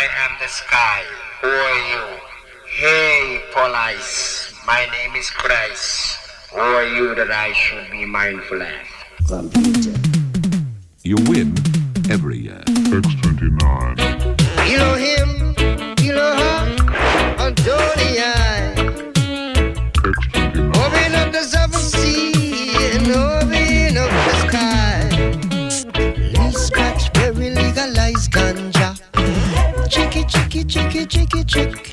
I am the sky. Who are you? Hey, police. My name is Christ. Who are you that I should be mindful of? Computer. You win chicky, chicky, chick.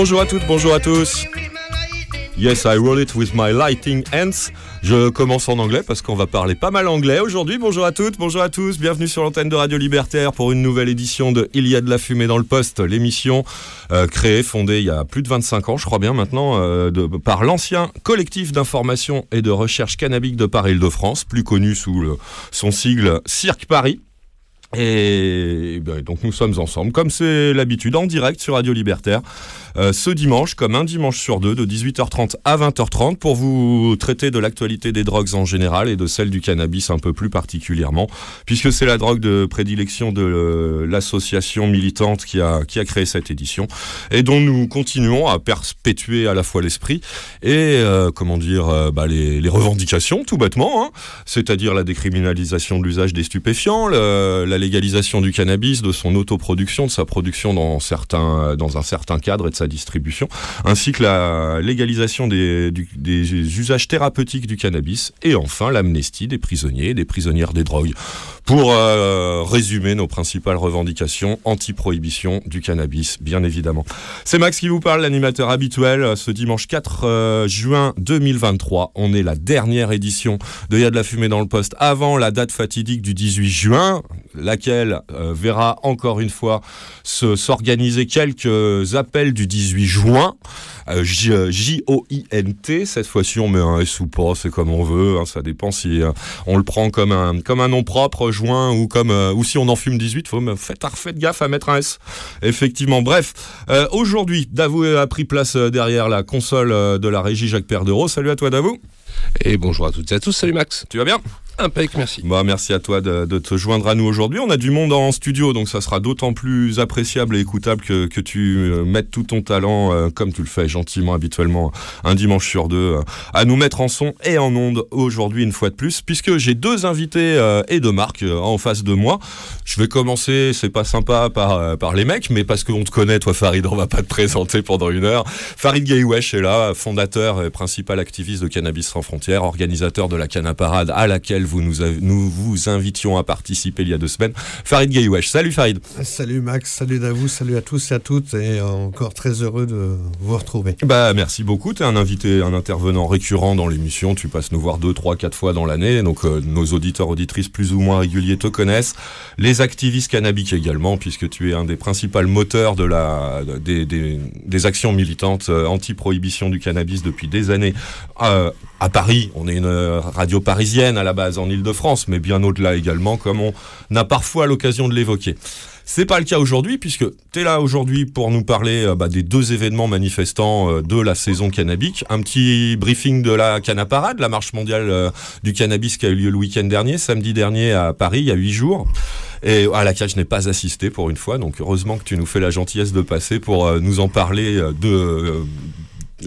Bonjour à toutes, bonjour à tous. Yes, I roll it with my lighting hands. Je commence en anglais parce qu'on va parler pas mal anglais aujourd'hui. Bonjour à toutes, bonjour à tous. Bienvenue sur l'antenne de Radio Libertaire pour une nouvelle édition de Il y a de la fumée dans le poste, l'émission euh, créée, fondée il y a plus de 25 ans, je crois bien maintenant, euh, par l'ancien collectif d'information et de recherche cannabique de Paris-Île-de-France, plus connu sous son sigle Cirque Paris. Et, ben, donc nous sommes ensemble, comme c'est l'habitude, en direct sur Radio Libertaire euh, ce dimanche, comme un dimanche sur deux, de 18h30 à 20h30, pour vous traiter de l'actualité des drogues en général et de celle du cannabis un peu plus particulièrement, puisque c'est la drogue de prédilection de euh, l'association militante qui a, qui a créé cette édition, et dont nous continuons à perpétuer à la fois l'esprit et, euh, comment dire, bah, les, revendications, tout bêtement, hein, c'est-à-dire la décriminalisation de l'usage des stupéfiants, la légalisation du cannabis, de son autoproduction, de sa production dans, certains, dans un certain cadre et de sa distribution, ainsi que la légalisation des, usages thérapeutiques du cannabis, et enfin l'amnistie des prisonniers et des prisonnières des drogues. Pour euh, résumer nos principales revendications, anti-prohibition du cannabis, bien évidemment. C'est Max qui vous parle, l'animateur habituel, ce dimanche 4 euh, juin 2023. On est la dernière édition de Y'a de la fumée dans le poste avant la date fatidique du 18 juin, laquelle euh, verra encore une fois se- s'organiser quelques appels du 18 juin. Euh, J- euh, J-O-I-N-T, cette fois-ci on met un S ou pas, c'est comme on veut, hein, ça dépend si euh, on le prend comme un, comme un nom propre, juin, ou comme euh, ou si on en fume 18, faut faites, faites gaffe à mettre un S. Effectivement, bref, aujourd'hui, Davou a pris place derrière la console de la régie Jacques Perdereau. Salut à toi Davou, Et bonjour à toutes et à tous, salut Max. tu vas bien? Impec, merci. Bah, merci à toi de, de te joindre à nous aujourd'hui. On a du monde en studio, donc ça sera d'autant plus appréciable et écoutable que, que tu euh, mettes tout ton talent, euh, comme tu le fais gentiment habituellement, un dimanche sur deux, euh, à nous mettre en son et en onde aujourd'hui une fois de plus, puisque j'ai deux invités euh, et de marque euh, en face de moi. Je vais commencer, c'est pas sympa par, par les mecs, mais parce qu'on te connaît, toi Farid, on va pas te présenter pendant une heure. Farid Gaïwesh est là, fondateur et principal activiste de Cannabis sans frontières, organisateur de la Canaparade à laquelle vous nous, vous invitions à participer il y a deux semaines. Farid Gaïwesh, salut Farid. Salut Max, salut Davou, salut à tous et à toutes. Et encore très heureux de vous retrouver. Bah merci beaucoup, tu es un invité, un intervenant récurrent dans l'émission, tu passes nous voir deux, trois, quatre fois dans l'année, donc euh, nos auditeurs, auditrices plus ou moins réguliers te connaissent, les activistes cannabiques également, puisque tu es un des principaux moteurs de la, des, des, des actions militantes euh, anti-prohibition du cannabis depuis des années. Euh, à Paris, on est une radio parisienne à la base en Ile-de-France, mais bien au-delà également, comme on a parfois l'occasion de l'évoquer. C'est pas le cas aujourd'hui puisque tu es là aujourd'hui pour nous parler euh, bah, des deux événements manifestants euh, de la saison cannabique. Un petit briefing de la Canaparade, la marche mondiale euh, du cannabis qui a eu lieu le week-end dernier, samedi dernier à Paris, il y a huit jours. Et à laquelle je n'ai pas assisté pour une fois, donc heureusement que tu nous fais la gentillesse de passer pour nous en parler de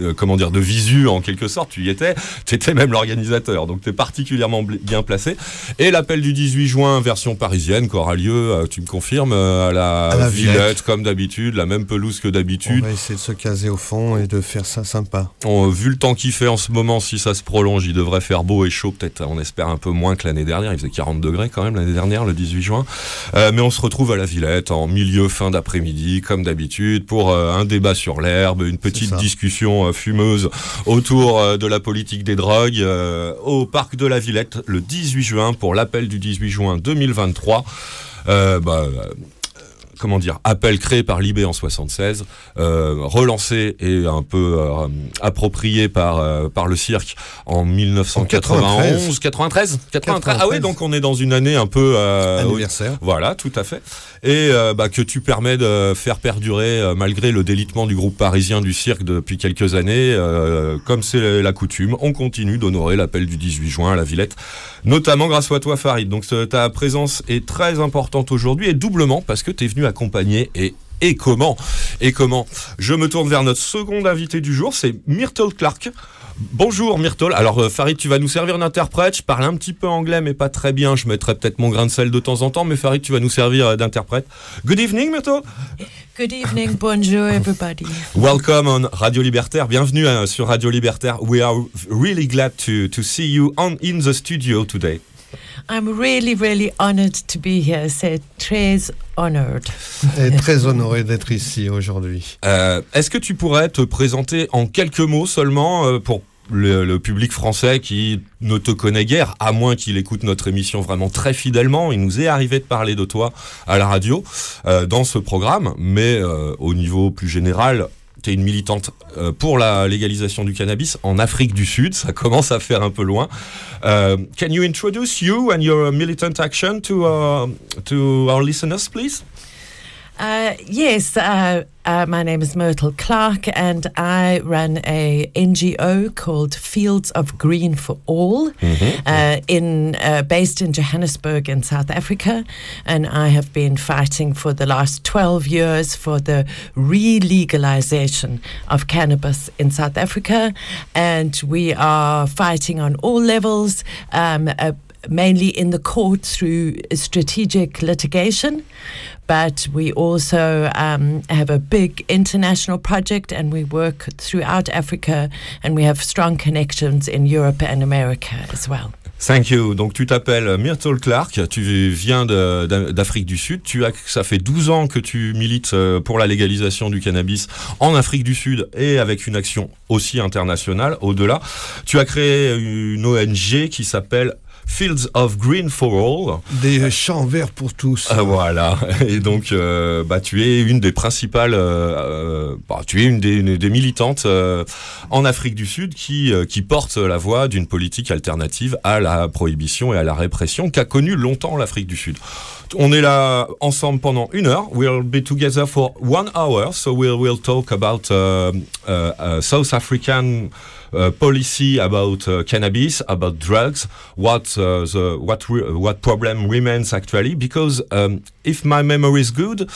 euh, comment dire de visu en quelque sorte tu y étais. Tu étais même l'organisateur donc tu es particulièrement bien placé. Et l'appel du 18 juin version parisienne qui aura lieu euh, tu me confirmes euh, à la, À la Villette, Villette. comme d'habitude la même pelouse que On d'habitude va essayer de se caser au fond et de faire ça sympa. On- vu le temps qu'il fait en ce moment si ça se prolonge il devrait faire beau et chaud peut-être on espère un peu moins que l'année dernière. Il faisait 40 degrés quand même l'année dernière le 18 juin. Mais on se retrouve à la Villette en milieu fin d'après-midi comme d'habitude pour un débat sur l'herbe une petite discussion euh, fumeuse autour euh, de la politique des drogues euh, au parc de la Villette le 18 juin pour l'appel du 18 juin 2023. Euh, bah, euh, comment dire, appel créé par Libé en 76, euh, relancé et un peu euh, approprié par, euh, par le cirque en 1991, 93, 93. Ah oui, 93. donc on est dans une année un peu Anniversaire. voilà, tout à fait. Et bah, que tu permets de faire perdurer, malgré le délitement du groupe parisien du cirque depuis quelques années, comme c'est la coutume, on continue d'honorer l'appel du 18 juin à la Villette, notamment grâce à toi Farid. Donc ta présence est très importante aujourd'hui et doublement parce que tu es venu accompagner et et comment Et comment Je me tourne vers notre second invité du jour, c'est Myrtle Clark. Bonjour Myrtle. Alors euh, Farid, tu vas nous servir d'interprète. Je parle un petit peu anglais, mais pas très bien. Je mettrai peut-être mon grain de sel de temps en temps, mais Farid, tu vas nous servir euh, d'interprète. Good evening Myrtle. Good evening, bonjour everybody. Welcome on Radio Libertaire. Bienvenue euh, sur Radio Libertaire. We are really glad to, to see you on, in the studio today. I'm really, really honored to be here. C'est très honored. Et très honoré d'être ici aujourd'hui. Euh, Est-ce que tu pourrais te présenter en quelques mots seulement euh, pour le, le public français qui ne te connaît guère, à moins qu'il écoute notre émission vraiment très fidèlement. Il nous est arrivé de parler de toi à la radio euh, dans ce programme, mais euh, au niveau plus général, tu es une militante euh, pour la légalisation du cannabis en Afrique du Sud. Ça commence à faire un peu loin. Euh, can you introduce you and your militant action to, uh, to our listeners, please? Uh, yes, uh, uh, my name is Myrtle Clark, and I run a NGO called Fields of Green for All, uh, in uh, based in Johannesburg in South Africa, and I have been fighting for the last twelve years for the re-legalization of cannabis in South Africa, and we are fighting on all levels. Um, uh, mainly in the court through strategic litigation, but we also um, have a big international project and we work throughout Africa and we have strong connections in Europe and America as well. Thank you. Donc tu t'appelles Myrtle Clark, tu viens d'Afrique du Sud. Tu ça fait 12 ans que tu milites euh, pour la légalisation du cannabis en Afrique du Sud et avec une action aussi internationale au-delà. Tu as créé une ONG qui s'appelle Fields of Green for All. Des champs verts pour tous. Ah, voilà. Et donc, euh, bah, tu es une des principales, euh, euh, bah, tu es une des, une des militantes euh, en Afrique du Sud qui, euh, qui porte la voix d'une politique alternative à la prohibition et à la répression qu'a connue longtemps l'Afrique du Sud. On est là ensemble pendant une heure. We'll be together for one hour, so we'll, we'll talk about uh, uh, South African policy about uh, cannabis, about drugs, what uh, the what re- what problem remains actually. Because um, if my memory is good,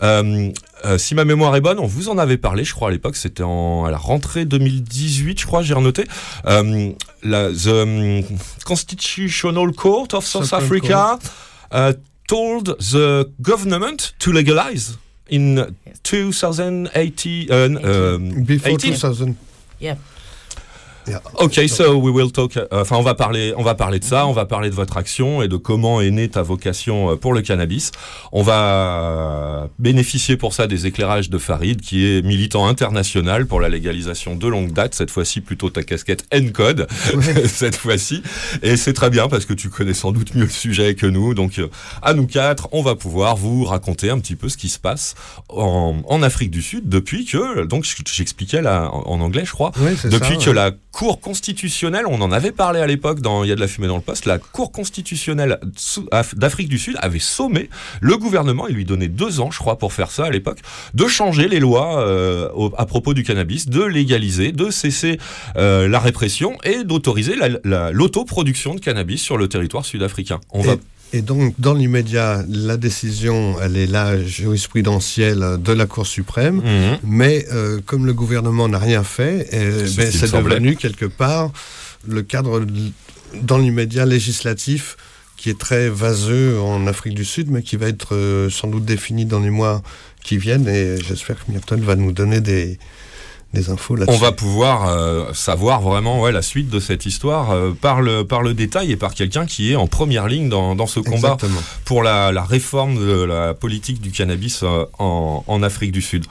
um, euh, si ma mémoire est bonne, on vous en avait parlé, je crois à l'époque, c'était en à la rentrée 2018, je crois, j'ai renoté. Um, la, the um, Constitutional Court of South Supreme Africa uh, told the government to legalize in 2018. Uh, um, Before 18. 2000. Yeah. Yeah. Ok, so we will talk. euh, Enfin, on va parler, on va parler de ça. On va parler de votre action et de comment est née ta vocation euh, pour le cannabis. On va bénéficier pour ça des éclairages de Farid, qui est militant international pour la légalisation de longue date. Cette fois-ci, plutôt ta casquette N-code. cette fois-ci, et c'est très bien parce que tu connais sans doute mieux le sujet que nous. Donc, euh, à nous quatre, on va pouvoir vous raconter un petit peu ce qui se passe en, en Afrique du Sud depuis que, donc, j'expliquais là en anglais, je crois, c'est depuis ça, que ouais. la Cour constitutionnelle, on en avait parlé à l'époque dans Il y a de la fumée dans le poste, la Cour constitutionnelle d'Afrique du Sud avait sommé le gouvernement, il lui donnait deux ans, je crois, pour faire ça à l'époque, de changer les lois euh, à propos du cannabis, de légaliser, de cesser euh, la répression et d'autoriser la- la- l'autoproduction de cannabis sur le territoire sud-africain. On va Et, donc, dans l'immédiat, la décision, elle est là, jurisprudentielle de la Cour suprême. Mhm. Mais euh, comme le gouvernement n'a rien fait, euh, C'est ce ben, devenu quelque part le cadre dans l'immédiat législatif qui est très vaseux en Afrique du Sud, mais qui va être euh, sans doute défini dans les mois qui viennent. Et j'espère que Myrtle va nous donner des, des infos là-dessus. On va pouvoir euh, savoir vraiment ouais, la suite de cette histoire euh, par, le, par le détail et par quelqu'un qui est en première ligne dans, dans ce combat Exactement. pour la, la réforme de la politique du cannabis euh, en, en Afrique du Sud.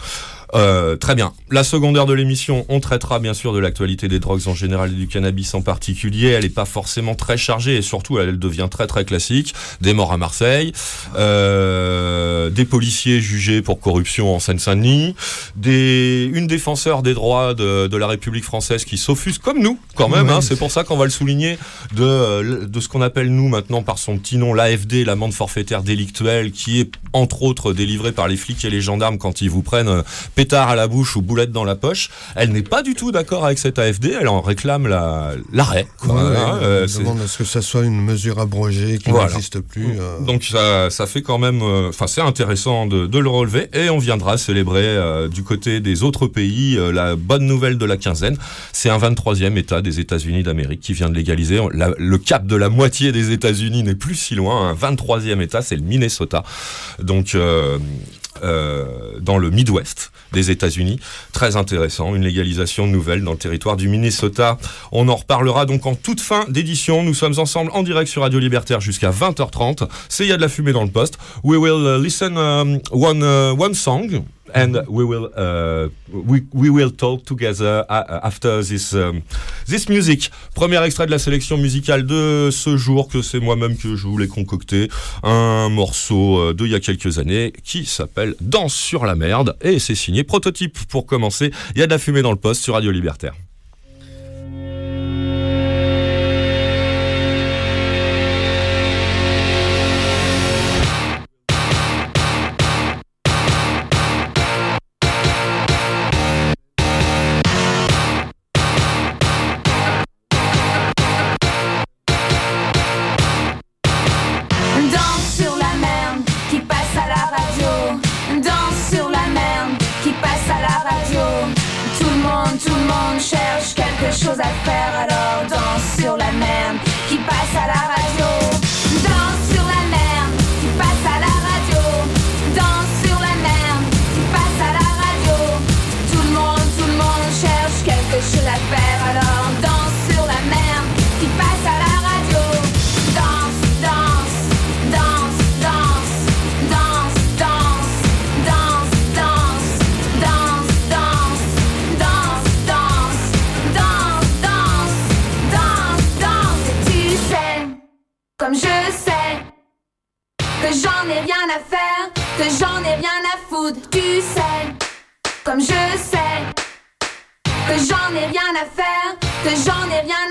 Euh, très bien. La seconde heure de l'émission, on traitera bien sûr de l'actualité des drogues en général et du cannabis en particulier. Elle n'est pas forcément très chargée et surtout elle devient très très classique. Des morts à Marseille, euh, des policiers jugés pour corruption en Seine-Saint-Denis, des, une défenseur des droits de, de la République française qui s'offusque comme nous quand même. Hein. c'est pour ça qu'on va le souligner de, de ce qu'on appelle nous maintenant par son petit nom l'AFD, l'amende forfaitaire délictuelle, qui est entre autres délivrée par les flics et les gendarmes quand ils vous prennent euh, pétard à la bouche ou boulette dans la poche. Elle n'est pas du tout d'accord avec cette AFD, elle en réclame la- l'arrêt. Ouais, hein, ouais, euh, demande à ce que ça soit une mesure abrogée qui Voilà. n'existe plus. euh. donc ça, ça fait quand même, euh, enfin c'est intéressant de, de le relever et on viendra célébrer du côté des autres pays la bonne nouvelle de la quinzaine. C'est un 23e État des États-Unis d'Amérique qui vient de légaliser. La- le cap de la moitié des États-Unis n'est plus si loin. Un 23e État, c'est le Minnesota. Donc euh, euh, dans le Midwest des États-Unis. Très intéressant, une légalisation nouvelle dans le territoire du Minnesota. On en reparlera donc en toute fin d'édition. Nous sommes ensemble en direct sur Radio Libertaire jusqu'à 20h30. C'est Il y a de la fumée dans le poste. We will uh, listen um, one, one song and we will uh, we, we will talk together uh, after this um, this music. Premier extrait de la sélection musicale de ce jour que c'est moi-même que je voulais concocter, un morceau euh, d'il y a quelques années qui s'appelle Danse sur la merde et c'est signé prototype pour commencer. Il y a de la fumée dans le poste sur Radio Libertaire. Tu sais, comme je sais, que j'en ai rien à faire, que j'en ai rien à foutre.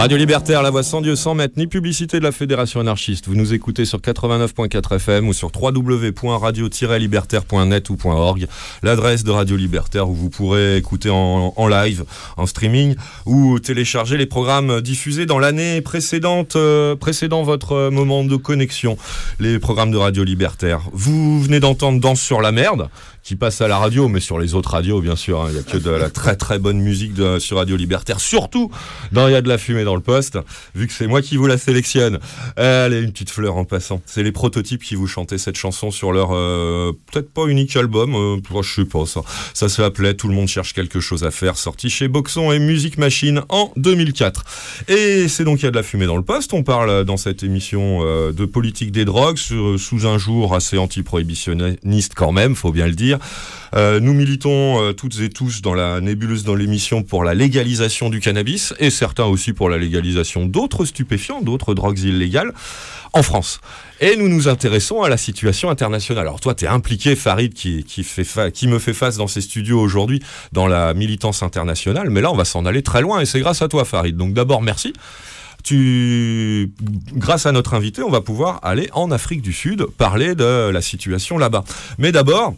Radio Libertaire, la voix sans Dieu, sans maître, ni publicité de la Fédération anarchiste. Vous nous écoutez sur 89.4 FM ou sur www.radio-libertaire.net ou .org, l'adresse de Radio Libertaire où vous pourrez écouter en, en live, en streaming ou télécharger les programmes diffusés dans l'année précédente, euh, précédant votre euh, moment de connexion, les programmes de Radio Libertaire. Vous venez d'entendre Danse sur la merde, qui passe à la radio, mais sur les autres radios, bien sûr. hein. Il n'y a que de la très très bonne musique sur Radio Libertaire, surtout dans Il y a de la fumée dans le poste, vu que c'est moi qui vous la sélectionne. Allez, une petite fleur en passant. C'est les prototypes qui vous chantaient cette chanson sur leur euh, peut-être pas unique album, euh, je sais pas ça. Ça s'appelait Tout le monde cherche quelque chose à faire, sorti chez Boxon et Music Machine en 2004. Et c'est donc Il y a de la fumée dans le poste. On parle euh, dans cette émission euh, de politique des drogues sur- sous un jour assez anti-prohibitionniste quand même, faut bien le dire. Euh, nous militons euh, toutes et tous dans la nébuleuse dans l'émission pour la légalisation du cannabis et certains aussi pour la légalisation d'autres stupéfiants, d'autres drogues illégales en France. Et nous nous intéressons à la situation internationale. Alors toi, tu es impliqué, Farid, qui, qui, me fait face dans ces studios aujourd'hui dans la militance internationale, mais là, on va s'en aller très loin, et c'est grâce à toi, Farid. Donc d'abord, merci. Tu, grâce à notre invité, on va pouvoir aller en Afrique du Sud parler de la situation là-bas. Mais d'abord,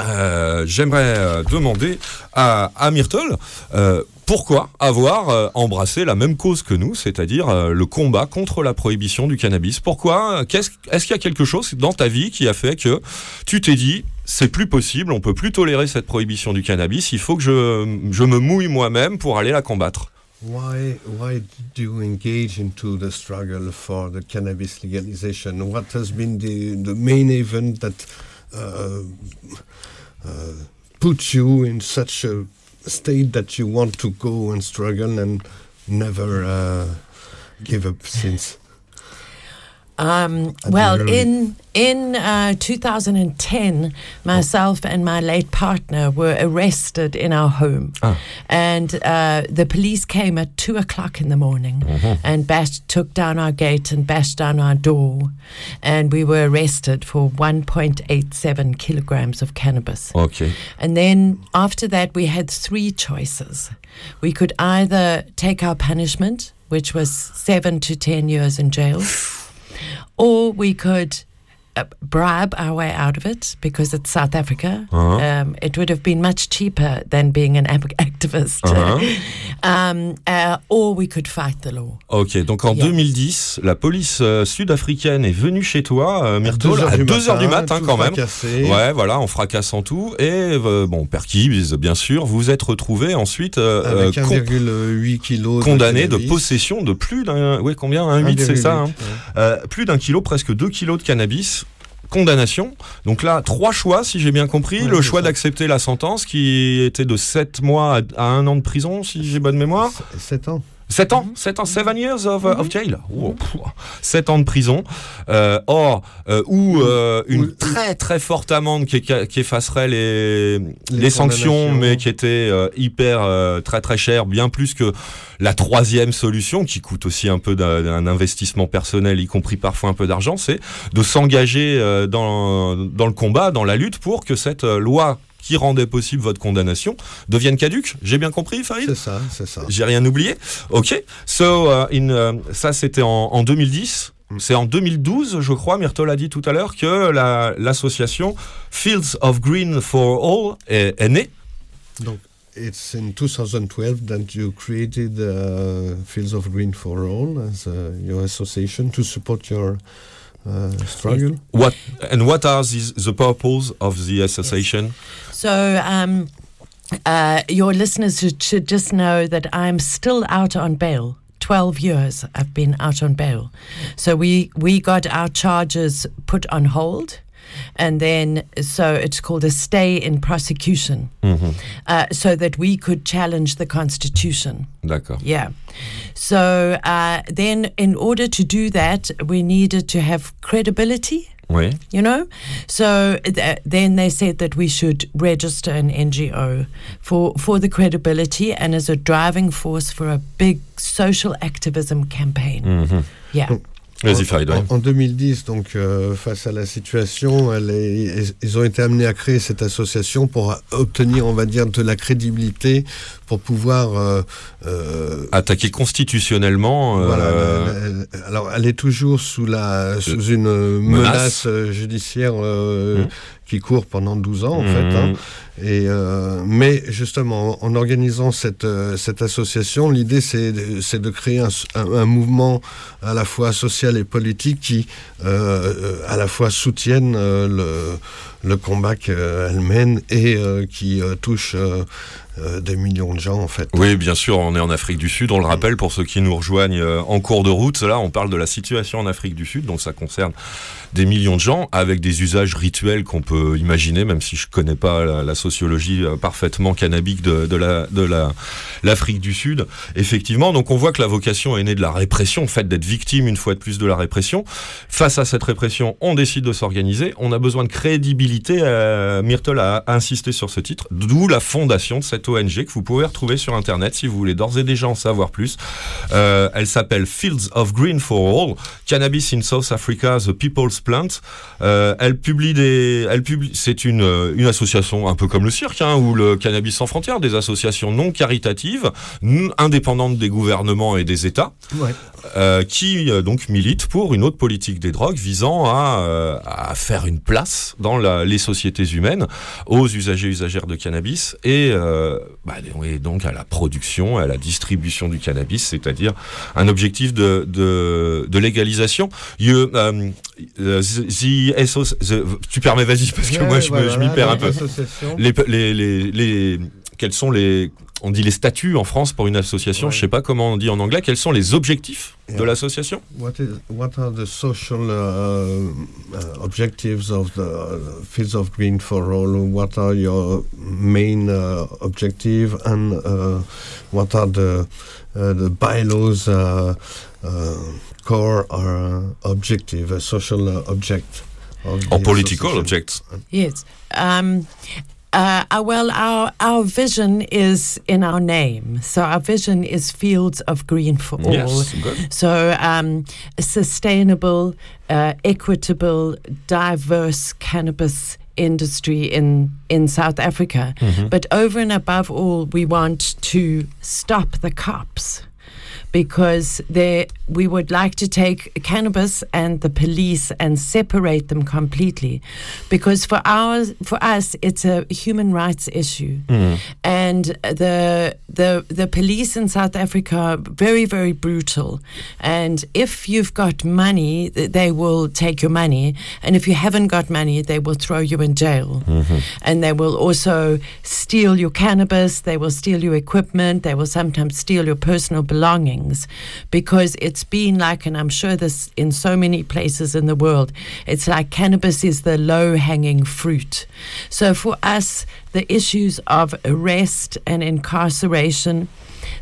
euh, j'aimerais euh, demander à, à Myrtle euh, pourquoi avoir embrassé la même cause que nous, c'est-à-dire le combat contre la prohibition du cannabis. Pourquoi Est-ce qu'il y a quelque chose dans ta vie qui a fait que tu t'es dit c'est plus possible, on peut plus tolérer cette prohibition du cannabis, il faut que je, me mouille moi-même pour aller la combattre? Why, why do you engage into the struggle for the cannabis legalization? What has been the, the main event that uh, put you in such a state that you want to go and struggle and never uh, give up since? Um, well, in in uh, 2010, myself and my late partner were arrested in our home, and uh, the police came at two o'clock in the morning and bashed, took down our gate and bashed down our door, and we were arrested for 1.87 kilograms of cannabis. Ok. And then after that, we had three choices. We could either take our punishment, which was seven to 10 years in jail, or we could bribe our way out of it because it's South Africa. Um, it would have been much cheaper than being an activist. um, uh, or we could fight the law. Ok, donc en Yeah. 2010, la police euh, sud-africaine est venue chez toi, euh, heures à du 2 heures du matin quand même. fracassé. Ouais, voilà, en fracassant tout. Et euh, bon, perquise, bien sûr, vous êtes retrouvé ensuite euh, Avec euh, con- 1,8 kg condamné de cannabis. possession de plus d'un. Oui, combien Un 8, c'est ça. hein 1,8, ouais. Euh, plus d'un kilo, presque 2 kilos de cannabis. Condamnation. Donc là, trois choix, si j'ai bien compris. Le choix d'accepter la sentence, qui était de 7 mois à, à 1 an de prison, si j'ai bonne mémoire. 7 ans. 7 ans, 7 ans, 7 years of, of jail? Oh, pff, 7 ans de prison. Euh, or, euh, ou euh, une très très forte amende qui, qui effacerait les, les, sanctions, condamnations. mais qui était euh, hyper très très cher, bien plus que la troisième solution, qui coûte aussi un peu d'un investissement personnel, y compris parfois un peu d'argent, c'est de s'engager dans, dans le combat, dans la lutte pour que cette loi qui rendait possible votre condamnation devienne caduque. J'ai bien compris, Farid C'est ça, c'est ça. j'ai rien oublié. Ok. So, uh, in, uh, ça, c'était en, en 2010. C'est en 2012, je crois, Myrtle a dit tout à l'heure, que la- l'association Fields of Green for All est, est née. Donc, it's in 2012 that you created uh, Fields of Green for All as your association to support your uh, struggle. What, and what are these, the purpose of the association? So, um, uh, your listeners should, should just know that I'm still out on bail. 12 years I've been out on bail. So, we, we got our charges put on hold. And then, so it's called a stay in prosecution, uh, so that we could challenge the Constitution. D'accord. Yeah. So uh, then, in order to do that, we needed to have credibility. Oui. You know, so th- then they said that we should register an NGO for for the credibility and as a driving force for a big social activism campaign. Yeah. Vas-y, Farid. ouais. En, en 2010, donc euh, face à la situation, elle est- ils ont été amenés à créer cette association pour obtenir, on va dire, de la crédibilité pour pouvoir euh, euh, Attaqué constitutionnellement. euh, Voilà, la- alors elle est toujours sous la sous une euh, menace. menace, judiciaire euh, Mm. Qui court pendant 12 ans en Mhm. fait. hein. Et euh, mais justement en organisant cette euh, cette association, l'idée c'est de, créer un, s- un- un mouvement à la fois social et politique qui euh, à la fois soutienne le le combat qu'elle mène et qui touche des millions de gens en fait. Oui, bien sûr, on est en Afrique du Sud, on le rappelle pour ceux qui nous rejoignent en cours de route. Là, on parle de la situation en Afrique du Sud, donc ça concerne des millions de gens avec des usages rituels qu'on peut imaginer, même si je connais pas la, sociologie euh, parfaitement cannabique de, la de la l'Afrique du Sud. Effectivement, donc on voit que la vocation est née de la répression, le fait d'être victime une fois de plus de la répression. Face à cette répression, on décide de s'organiser. On a besoin de crédibilité. Euh, Myrtle a insisté sur ce titre, d'où la fondation de cette ONG que vous pouvez retrouver sur Internet si vous voulez d'ores et déjà en savoir plus. Euh, elle s'appelle Fields of Green for All, Cannabis in South Africa, The People's Plant. Euh, elle publie des, elle publie, c'est une, euh, une association un peu comme le cirque, hein, ou le Cannabis sans frontières, des associations non caritatives, indépendantes des gouvernements et des États, Ouais. euh, qui donc militent pour une autre politique des drogues visant à, à faire une place dans la- les sociétés humaines aux usagers usagères de cannabis et, bah, et donc à la production, à la distribution du cannabis, c'est-à-dire un objectif de, de, de légalisation. Uh, the- the the- tu permets, vas-y, parce que Ouais, moi je voilà, m'y perds un peu. Les, les, les, les- quels sont les, on dit les statuts en France pour une association, Ouais. je sais pas comment on dit en anglais, quels sont les objectifs de Yeah. l'association? What what are the social uh, uh, objectives of the uh, Fields of Green for All? What are your main uh, objective? And uh, what are the uh, the bylaws core or uh, objective, a social uh, object? of Or political association? objects Yes. Um, uh, uh, well, our our vision is in our name. So our vision is fields of green for all. Yes, good. So um, a sustainable, uh, equitable, diverse cannabis industry in in South Africa. But over and above all, we want to stop the cops because they, we would like to take cannabis and the police and separate them completely. Because for ours for us it's a human rights issue. Mm. And the the the police in South Africa are very very brutal. And if you've got money they will take your money. And if you haven't got money they will throw you in jail. Mm-hmm. And they will also steal your cannabis. They will steal your equipment. They will sometimes steal your personal belongings because it's been like and i'm sure this in so many places in the world it's like cannabis is the low hanging fruit. So for us the issues of arrest and incarceration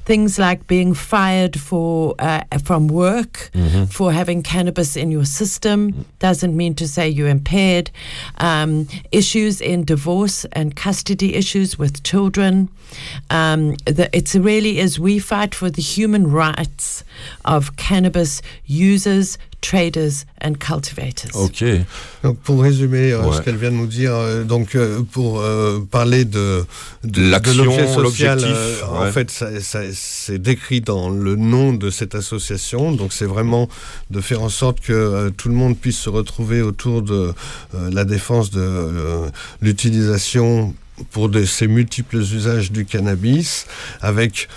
things like being fired for uh, from work for having cannabis in your system doesn't mean to say you're impaired. Um, issues in divorce and custody issues with children. Um, the, it's really is we fight for the human rights of cannabis users, traders, and cultivators. Ok. Donc pour résumer euh, Ouais. ce qu'elle vient de nous dire, euh, donc euh, pour euh, parler de, de, L'action, social, l'objectif, euh, en ouais. fait, ça, ça- c'est décrit dans le nom de cette association. Donc c'est vraiment de faire en sorte que euh, tout le monde puisse se retrouver autour de euh, la défense de euh, l'utilisation pour de ces multiples usages du cannabis, avec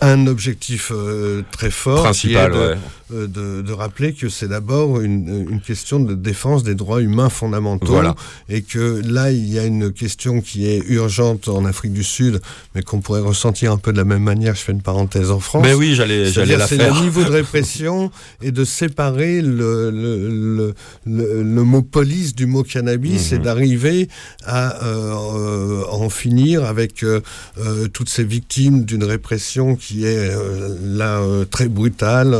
un objectif euh, très fort Principal, qui est de, ouais. Euh, de, de rappeler que c'est d'abord une, une question de défense des droits humains fondamentaux Voilà. et que là il y a une question qui est urgente en Afrique du Sud mais qu'on pourrait ressentir un peu de la même manière je fais une parenthèse en France Mais oui, j'allais, j'allais la c'est faire. le niveau de répression et de séparer le, le, le, le- le mot police du mot cannabis Mhm. et d'arriver à euh, en finir avec euh, toutes ces victimes d'une répression qui est euh, là très brutale,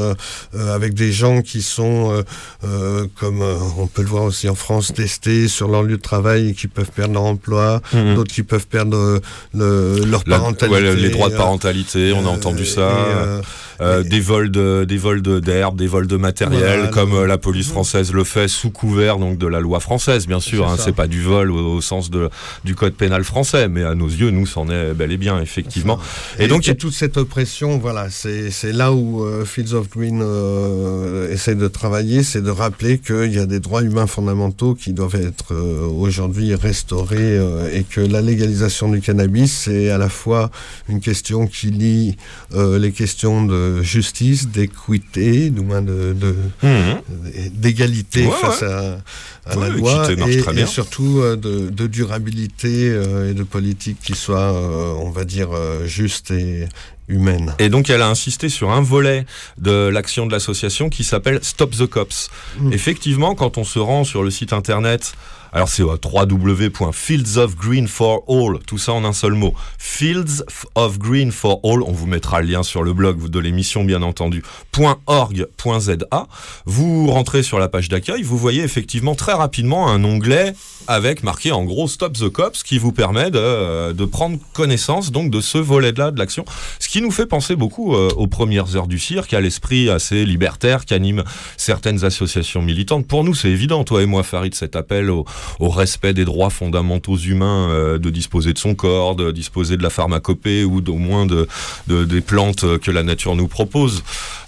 avec des gens qui sont, euh, euh, comme euh, on peut le voir aussi en France, testés sur leur lieu de travail et qui peuvent perdre leur emploi, Mhm. d'autres qui peuvent perdre euh, le, leur La- parentalité. ouais, les droits de euh, parentalité, on a euh, entendu ça. euh, Euh, des vols de, des vols de- d'herbes, des vols de matériel, Voilà. comme euh, la police française le fait sous couvert donc de la loi française, bien sûr. C'est Hein, c'est pas du vol au, au sens de, du code pénal français, mais à nos yeux, nous, c'en est bel et bien, effectivement. Et, Et donc, toute cette oppression, voilà, c'est c'est là où euh, Fields of Green euh, essaie de travailler, c'est de rappeler qu'il y a des droits humains fondamentaux qui doivent être aujourd'hui restaurés et que la légalisation du cannabis, c'est à la fois une question qui lie les questions de justice, d'équité, du moins de, Mhm. d'égalité Ouais, face à, à Ouais, la loi et, et surtout euh, de, de durabilité euh, et de politique qui soit, euh, on va dire, euh, juste et, humaine. Et donc elle a insisté sur un volet de l'action de l'association qui s'appelle Stop the Cops. Mm. Effectivement, quand on se rend sur le site internet, alors c'est euh, www.fields of green for all, tout ça en un seul mot. Fields of green for all, on vous mettra le lien sur le blog de l'émission bien entendu, .org.za. Vous rentrez sur la page d'accueil, vous voyez effectivement très rapidement un onglet avec marqué en gros Stop the Cops qui vous permet de, euh, prendre connaissance donc de ce volet-là de l'action. Ce qui nous fait penser beaucoup euh, aux premières heures du cirque, à l'esprit assez libertaire qu'animent certaines associations militantes. Pour nous, c'est évident, toi et moi, Farid, cet appel au, au respect des droits fondamentaux humains, euh, de disposer de son corps, de disposer de la pharmacopée ou au moins de, de- des plantes que la nature nous propose.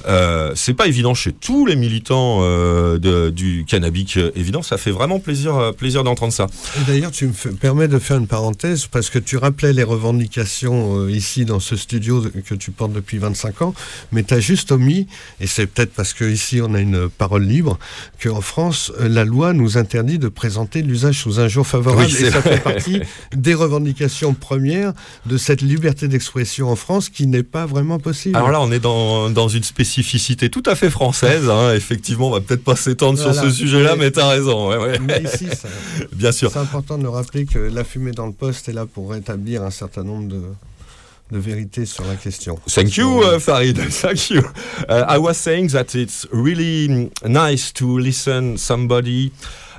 Euh, c'est pas évident chez tous les militants euh, du cannabis. Évident, ça fait vraiment plaisir, euh, plaisir d'entendre ça. D'ailleurs, tu me permets de faire une parenthèse parce que tu rappelais les revendications ici dans ce studio que tu portes depuis 25 ans, mais tu as juste omis, et c'est peut-être parce qu'ici on a une parole libre, qu'en France, la loi nous interdit de présenter l'usage sous un jour favorable. Oui, et ça vrai. fait partie des revendications premières de cette liberté d'expression en France qui n'est pas vraiment possible. Alors là, on est dans, dans une spécificité tout à fait française. hein. Effectivement, on va peut-être pas s'étendre sur ce sujet-là, Mais- mais t'as raison. ouais, ouais. Mais ici, ça- Bien sûr. c'est important de le rappeler que la fumée dans le poste est là pour rétablir un certain nombre de, de vérités sur la question. Thank you, Sur- uh, Farid. Thank you. Uh, I was saying that it's really nice to listen somebody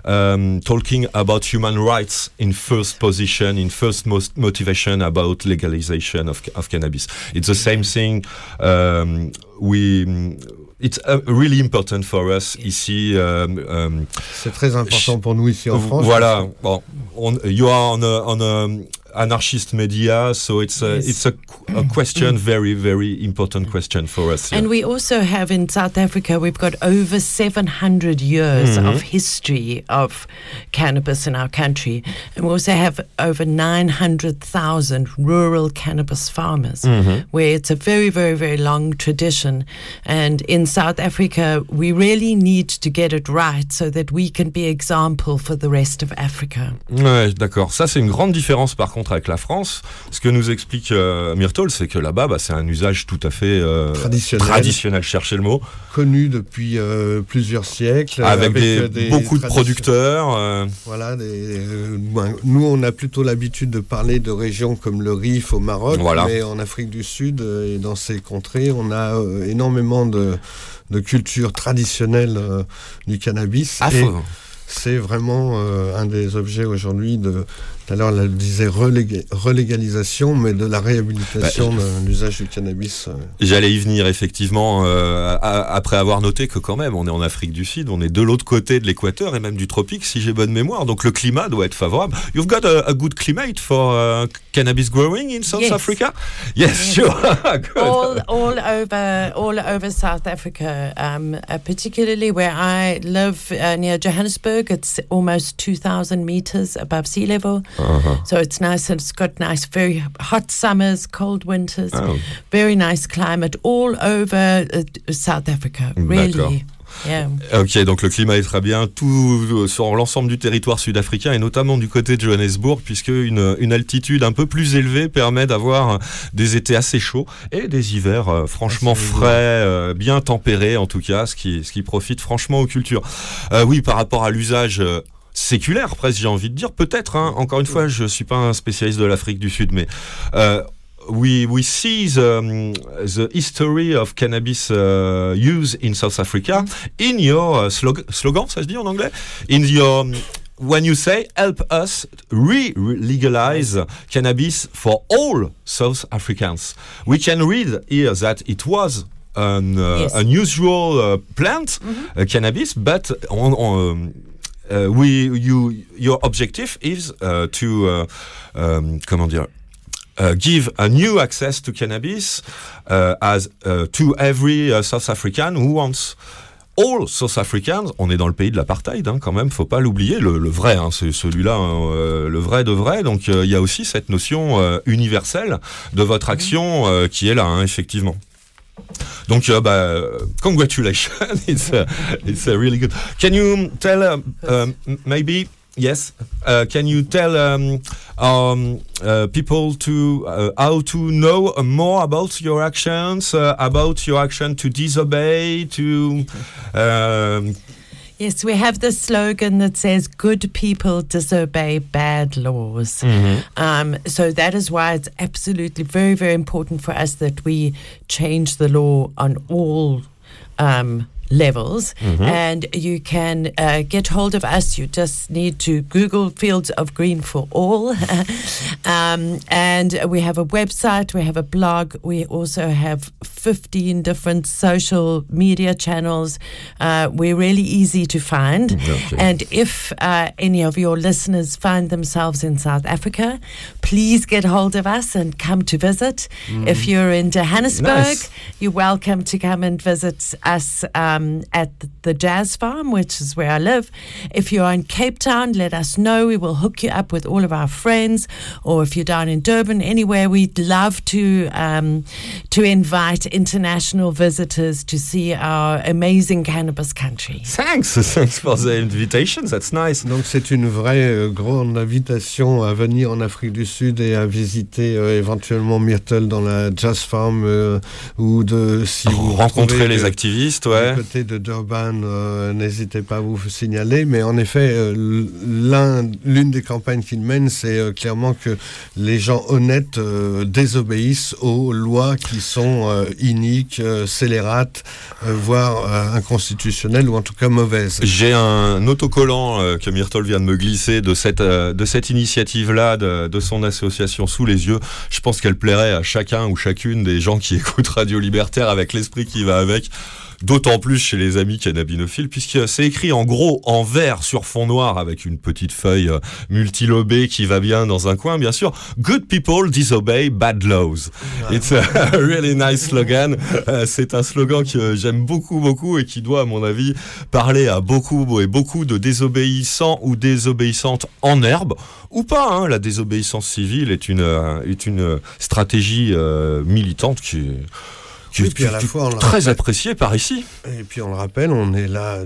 um, talking about human rights in first position, in first most motivation about legalization of, of cannabis. It's the same thing. Um, we. It's uh, really important for us ici. um, um, C'est très important pour nous ici en France. Voilà. Bon, on, you are on a, on a anarchist media, so it's a, Yes. it's a, a question, very very important question for us. here. And we also have in South Africa, we've got over 700 years Mm-hmm. of history of cannabis in our country. And we also have over 900,000 rural cannabis farmers, Mm-hmm. where it's a very, very, very long tradition. And in South Africa, we really need to get it right so that we can be example for the rest of Africa. Ouais, d'accord. Ça, c'est une grande différence par contre avec la France. Ce que nous explique euh, Myrtle, c'est que là-bas, bah, c'est un usage tout à fait euh, Traditionnel. traditionnel, cherchez le mot, Connu depuis euh, plusieurs siècles. avec, des, euh, des beaucoup de producteurs. Voilà, des- ben, nous on a plutôt l'habitude de parler de régions comme le Rif au Maroc, Voilà. mais en Afrique du Sud et dans ces contrées, on a énormément de, de culture traditionnelle euh, du cannabis. ah, c'est vraiment euh, un des objets aujourd'hui de, tout à l'heure, elle disait reléga- relégalisation, mais de la réhabilitation Bah, de l'usage du cannabis. euh. J'allais y venir effectivement euh, après avoir noté que quand même on est en Afrique du Sud, on est de l'autre côté de l'équateur et même du tropique si j'ai bonne mémoire. Donc le climat doit être favorable. You've got a, a good climate for uh, cannabis growing in South Yes. Africa? Yes, sure. All all over all over South Africa, um, uh, particularly where I live uh, near Johannesburg. It's almost two thousand meters above sea level, so it's nice. and It's got nice, very hot summers, cold winters, Oh. very nice climate all over uh, South Africa. Really, yeah. Ok, donc le climat est très bien tout euh, sur l'ensemble du territoire sud-africain et notamment du côté de Johannesburg, puisque une, une altitude un peu plus élevée permet d'avoir des étés assez chauds et des hivers euh, franchement frais, euh, bien tempérés en tout cas, ce qui, ce qui profite franchement aux cultures. Euh, oui, par rapport à l'usage. séculaire presque j'ai envie de dire peut-être hein. encore une fois je suis pas un spécialiste de l'Afrique du Sud mais euh, we we see the, um, the history of cannabis uh, use in South Africa in your uh, slog- slogan, ça se dit en anglais, in your um, when you say help us re-legalize cannabis for all South Africans. We can read here that it was an uh, Yes. unusual uh, plant, uh, cannabis, but on, on um, uh, we you your objective is uh, to uh, um, comment dire uh, give a new access to cannabis uh, as uh, to every South African who wants. All South Africans, on est dans le pays de l'apartheid hein, quand même, faut pas l'oublier, le, le vrai, hein, c'est celui-là, hein, euh, le vrai de vrai. Donc euh, il y a aussi cette notion euh, universelle de votre action euh, qui est là, hein, effectivement. Donc, uh, bah, congratulations, it's, uh, it's uh, really good. Can you tell um, maybe Yes. Uh, can you tell um, um, uh, people to uh, how to know more about your actions, uh, about your action to disobey, to um, Yes, we have this slogan that says, Good people disobey bad laws. Um, so that is why it's absolutely very, very important for us that we change the law on all. Um, levels and you can uh, get hold of us. You just need to google fields of green for all. Um, and we have a website we have a blog we also have 15 different social media channels uh, we're really easy to find. And if uh, any of your listeners find themselves in South Africa, please get hold of us and come to visit. If you're in Johannesburg, Nice. you're welcome to come and visit us um, at the, the Jazz Farm, which is where I live. If you're in Cape Town, let us know. We will hook you up with all of our friends. Or if you're down in Durban, anywhere, we'd love to um, to invite international visitors to see our amazing cannabis country. thanks, thanks for the invitation. That's nice. Donc c'est une vraie euh, grande invitation à venir en Afrique du Sud et à visiter euh, éventuellement Myrtle dans la Jazz Farm euh, ou de si vous Rencontrer les activistes, ouais. De Durban, euh, n'hésitez pas à vous signaler. Mais en effet, euh, l'un- l'une des campagnes qu'il mène, c'est euh, clairement que les gens honnêtes désobéissent aux lois qui sont iniques, scélérates, voire inconstitutionnelles ou en tout cas mauvaises. J'ai un autocollant que Myrtle vient de me glisser de cette, initiative-là, de son association sous les yeux. Je pense qu'elle plairait à chacun ou chacune des gens qui écoutent Radio Libertaire avec l'esprit qui va avec. D'autant plus chez les amis cannabinophiles, puisque c'est écrit en gros en vert sur fond noir avec une petite feuille euh, multilobée qui va bien dans un coin, bien sûr. Good people disobey bad laws. It's a really nice slogan. Euh, c'est un slogan que j'aime beaucoup, beaucoup et qui doit, à mon avis, parler à beaucoup et beaucoup de désobéissants ou désobéissantes en herbe ou pas. hein. La désobéissance civile est une, euh, est une stratégie euh, militante qui qui Oui, est puis à la fois, on très rappelle. appréciée par ici. Et puis on le rappelle, on est là,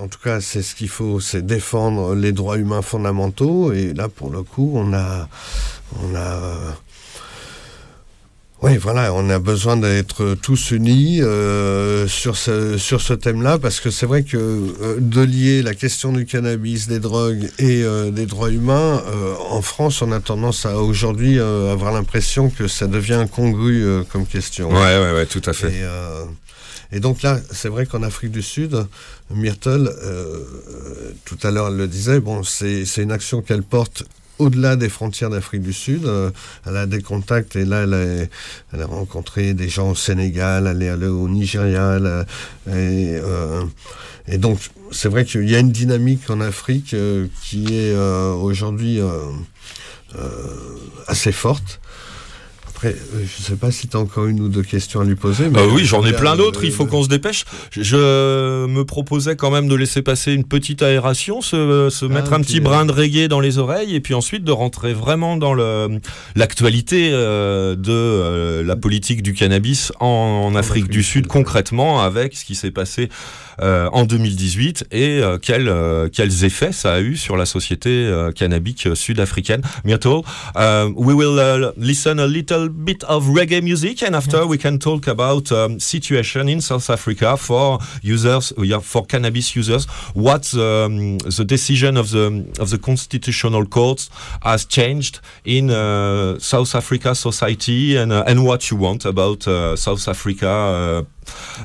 en tout cas c'est ce qu'il faut, c'est défendre les droits humains fondamentaux. Et là pour le coup, on a, on a, euh, oui voilà, on a besoin d'être tous unis euh, sur ce sur ce thème-là parce que c'est vrai que euh, de lier la question du cannabis, des drogues et euh, des droits humains en France, on a tendance à aujourd'hui avoir l'impression que ça devient incongru comme question. Ouais, ouais, ouais, tout à fait. Et, et donc là, c'est vrai qu'en Afrique du Sud, Myrtle, euh, tout à l'heure, elle le disait, bon, c'est une action qu'elle porte au-delà des frontières d'Afrique du Sud. Euh, elle a des contacts et là, elle a, elle a rencontré des gens au Sénégal, elle est allée au Nigeria. elle et, euh, et donc, c'est vrai qu'il y a une dynamique en Afrique euh, qui est euh, aujourd'hui assez forte. Après, euh, je ne sais pas si tu as encore une ou deux questions à lui poser. mais Euh, oui, j'en ai plein le- d'autres, il faut qu'on se dépêche. Je, me proposais quand même de laisser passer une petite aération, se, se mettre un petit brin de reggae dans les oreilles et puis ensuite de rentrer vraiment dans l'actualité euh, de euh, la politique du cannabis en, en Afrique du Sud concrètement avec ce qui s'est passé euh, en 2018 et euh, quels, euh, quels effets ça a eu sur la société euh, cannabique sud-africaine. Myrtle, uh, we will uh, listen a little bit of reggae music and after we can talk about um, situation in South Africa for users, yeah, for cannabis users. What um, the decision of the of the constitutional court has changed in uh, South Africa society and uh, and what you want about uh, South Africa.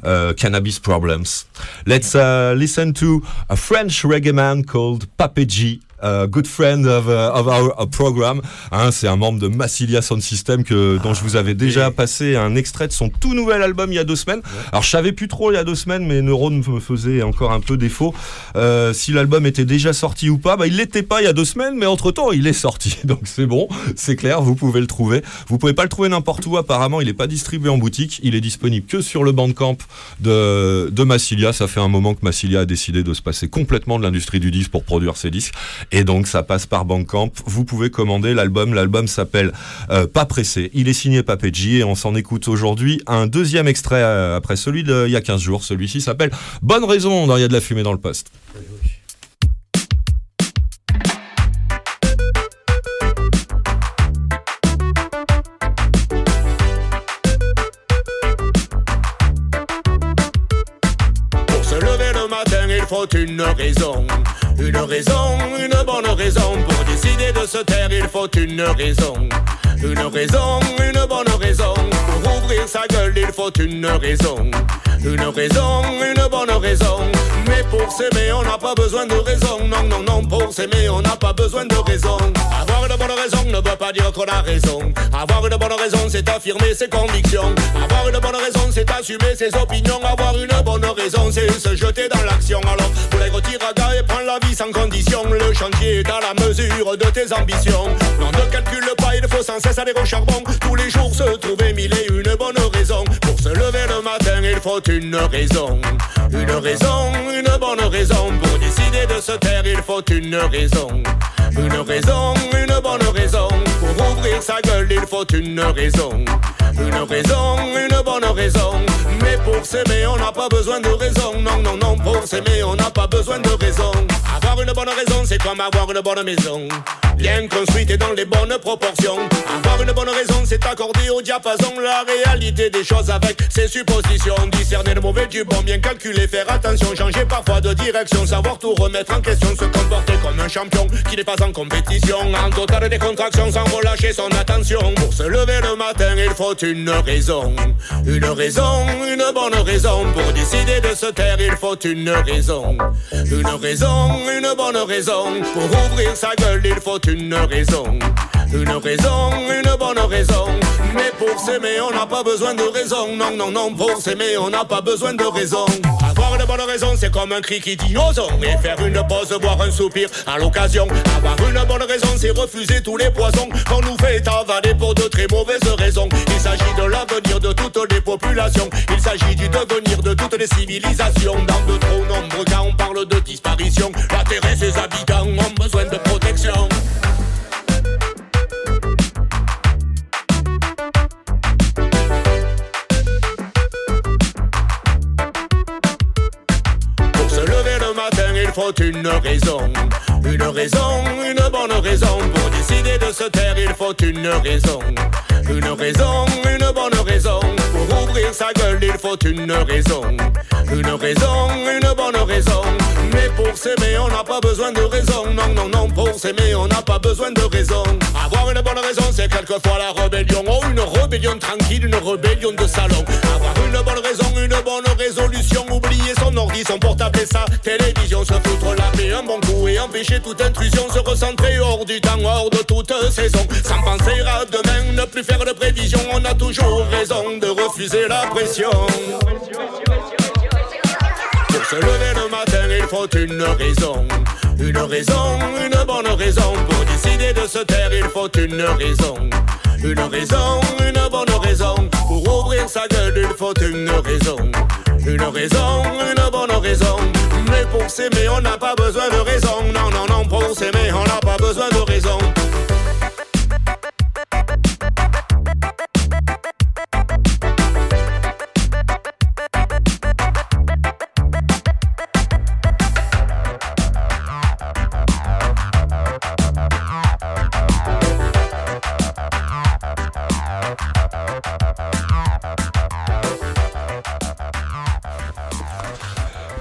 Uh, cannabis problems. Let's uh, listen to a French reggae man called Pape G. A good friend of, uh, of our program. Hein, c'est un membre de Massilia Sound System que, dont je vous avais déjà passé un extrait de son tout nouvel album il y a deux semaines. Alors je savais plus trop il y a deux semaines, mais Neuron me faisait encore un peu défaut. Euh, si l'album était déjà sorti ou pas, bah, il l'était pas il y a deux semaines, mais entre temps il est sorti. Donc c'est bon, c'est clair, vous pouvez le trouver. Vous pouvez pas le trouver n'importe où apparemment, il n'est pas distribué en boutique, il est disponible que sur le bandcamp de, de Massilia. Ça fait un moment que Massilia a décidé de se passer complètement de l'industrie du disque pour produire ses disques. Et donc ça passe par Bandcamp. Vous pouvez commander l'album. L'album s'appelle euh, Pas pressé. Il est signé Papeji et on s'en écoute aujourd'hui un deuxième extrait euh, après celui d'il y a 15 jours. Celui-ci s'appelle Bonne raison. Il y a de la fumée dans le poste. Pour se lever le matin, il faut une raison une raison, une bonne raison. Pour décider de se taire, il faut une raison. Une raison, une bonne raison. Pour ouvrir sa gueule, il faut une raison. Une raison, une bonne raison. Mais pour s'aimer, on n'a pas besoin de raison. Non, non, non, pour s'aimer, on n'a pas besoin de raison. Avoir une bonne raison ne veut pas dire qu'on a raison. Avoir une bonne raison, c'est affirmer ses convictions. Avoir une bonne raison, c'est assumer ses opinions. Avoir une bonne raison, c'est se jeter dans l'action. Alors, pour les retirer à gars et prendre la vie sans condition. Le chantier est à la mesure de tes ambitions. Non, ne calcule pas, il faut sans cesse aller au charbon. Tous les jours se trouver mille et une bonne raison. Pour se lever le matin, il faut une raison. Une raison, une bonne raison. Pour décider de se taire, il faut une raison. Une raison, une bonne raison. Pour ouvrir sa gueule, il faut une raison. Une raison, une bonne raison. Mais pour s'aimer, on n'a pas besoin de raison. Non, non, non, pour s'aimer, on n'a pas besoin de raison. Avoir une bonne raison, c'est comme avoir une bonne maison. Bien construite et dans les bonnes proportions. Avoir une bonne raison, c'est accorder au diapason la réalité des choses avec ses suppositions. Discerner le mauvais du bon, bien calculer, faire attention, changer parfois de direction, savoir tout remettre en question, se comporter comme un champion qui n'est pas en compétition. En totale décontraction, sans relâcher son attention. Pour se lever le matin, il faut une raison. Une raison, une bonne raison. Pour décider de se taire, il faut une raison. Une raison, une bonne raison. Pour ouvrir sa gueule, il faut une raison. Une raison, une bonne raison. Mais pour s'aimer, on n'a pas besoin de raison. Non, non, non, pour s'aimer, on n'a pas besoin de raison. Avoir une bonne raison, c'est comme un cri qui dit osons. Et faire une pause, boire un soupir à l'occasion. Avoir une bonne raison, c'est refuser tous les poisons qu'on nous fait avaler pour de très mauvaises raisons. Il s'agit de l'avenir de toutes les populations. Il s'agit du devenir de toutes les civilisations. Dans de trop nombreux cas, on parle de disparition. La terre et ses habitants ont besoin de protection. Faut une raison. Une raison, une bonne raison. Pour décider de se taire, il faut une raison. Une raison, une bonne raison. Pour ouvrir sa gueule, il faut une raison. Une raison, une bonne raison. Mais pour s'aimer, on n'a pas besoin de raison. Non, non, non, pour s'aimer, on n'a pas besoin de raison. Avoir une bonne raison, c'est quelquefois la rébellion. Oh, une rébellion tranquille, une rébellion de salon. Avoir une bonne raison, une bonne résolution. Oublier son ordi, son portable et sa télévision. Se foutre la paix un bon coup et empêcher toute intrusion. Se recentrer hors du temps, hors de toute saison. Sans penser à demain, ne plus faire de prévision. On a toujours raison de refuser la pression. Pour se lever le matin, il faut une raison. Une raison, une bonne raison. Pour décider de se taire, il faut une raison. Une raison, une bonne raison. Pour ouvrir sa gueule, il faut une raison. Une raison, une bonne raison. Mais pour s'aimer, on n'a pas besoin de raison. Non, non, non, pour s'aimer, on n'a pas besoin de raison.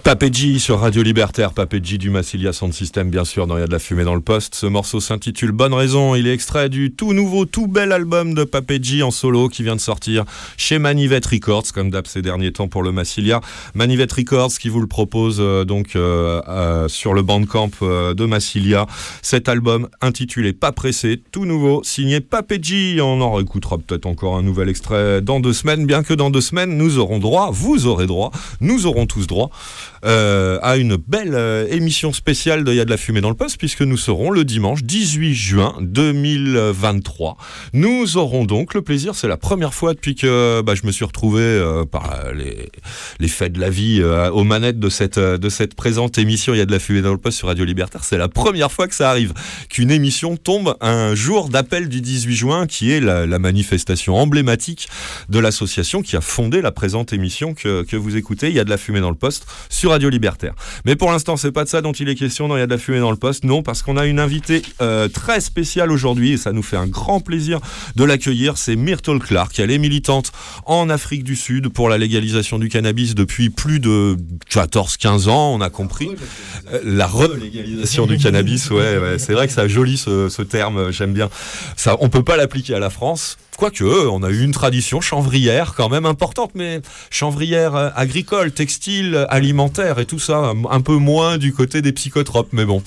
Papedji sur Radio Libertaire, Papedji du Massilia Sound System, bien sûr, dans Il y a de la fumée dans le poste. Ce morceau s'intitule Bonne raison. Il est extrait du tout nouveau, tout bel album de Papedji en solo qui vient de sortir chez Manivette Records, comme d'hab ces derniers temps pour le Massilia. Manivette Records qui vous le propose euh, donc euh, euh, sur le bandcamp de Massilia. Cet album intitulé Pas pressé, tout nouveau, signé Papedji. On en réécoutera peut-être encore un nouvel extrait dans deux semaines, bien que dans deux semaines, nous aurons droit, vous aurez droit, nous aurons tous droit euh, à une belle euh, émission spéciale de Il y a de la fumée dans le poste, puisque nous serons le dimanche 18 juin 2023. Nous aurons donc le plaisir, c'est la première fois depuis que bah, je me suis retrouvé euh, par les, les faits de la vie aux manettes de cette, de cette présente émission Il y a de la fumée dans le poste sur Radio Libertaire. C'est la première fois que ça arrive, qu'une émission tombe un jour d'appel du 18 juin, qui est la, la manifestation emblématique de l'association qui a fondé la présente émission que, que vous écoutez. Il y a de la fumée dans le poste sur Radio Libertaire. Mais pour l'instant, c'est pas de ça dont il est question dans Il y a de la fumée dans le poste. Non, parce qu'on a une invitée euh, très spéciale aujourd'hui et ça nous fait un grand plaisir de l'accueillir. C'est Myrtle Clark. Elle est militante en Afrique du Sud pour la légalisation du cannabis depuis plus de 14-15 ans. On a compris Euh, la relégalisation du cannabis. Ouais, c'est vrai que c'est joli ce, ce terme. J'aime bien. Ça, on peut pas l'appliquer à la France. Quoique, on a eu une tradition chanvrière quand même importante, mais chanvrière euh, agricole, textile, alimentaire et tout ça, un peu moins du côté des psychotropes, mais bon.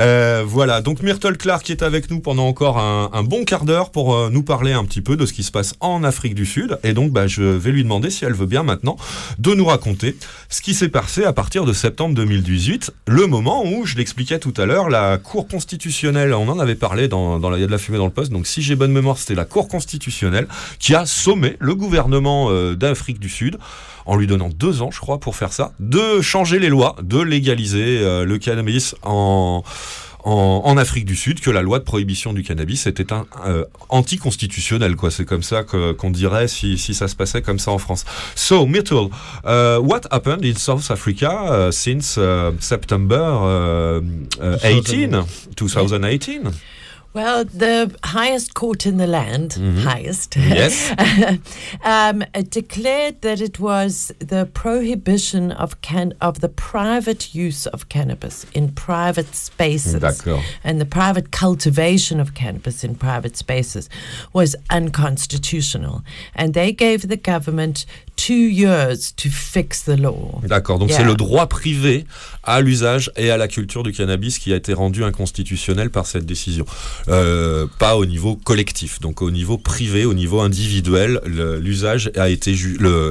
Euh, voilà, donc Myrtle Clark est avec nous pendant encore un, bon quart d'heure pour euh, nous parler un petit peu de ce qui se passe en Afrique du Sud. Et donc, bah, je vais lui demander si elle veut bien maintenant de nous raconter ce qui s'est passé à partir de septembre 2018, le moment où, je l'expliquais tout à l'heure, la Cour constitutionnelle, on en avait parlé dans, dans la, il y a de la fumée dans le poste, donc si j'ai bonne mémoire, c'était la Cour constitutionnelle qui a sommé le gouvernement euh, d'Afrique du Sud en lui donnant deux ans, je crois, pour faire ça, de changer les lois, de légaliser euh, le cannabis en, en, en Afrique du Sud, que la loi de prohibition du cannabis était un euh, anticonstitutionnel, quoi. C'est comme ça que- qu'on dirait si, si ça se passait comme ça en France. So, Myrtle, uh, what happened in South Africa uh, since uh, September uh, uh, 18, 2018? Well, the highest court in the land, highest, Yes. um, declared that it was the prohibition of can of the private use of cannabis in private spaces D'accord. and the private cultivation of cannabis in private spaces was unconstitutional, and they gave the government two years to fix the law. D'accord, donc Yeah. c'est le droit privé à l'usage et à la culture du cannabis qui a été rendu inconstitutionnel par cette décision. Euh, pas au niveau collectif, donc au niveau privé, au niveau individuel, l'usage a été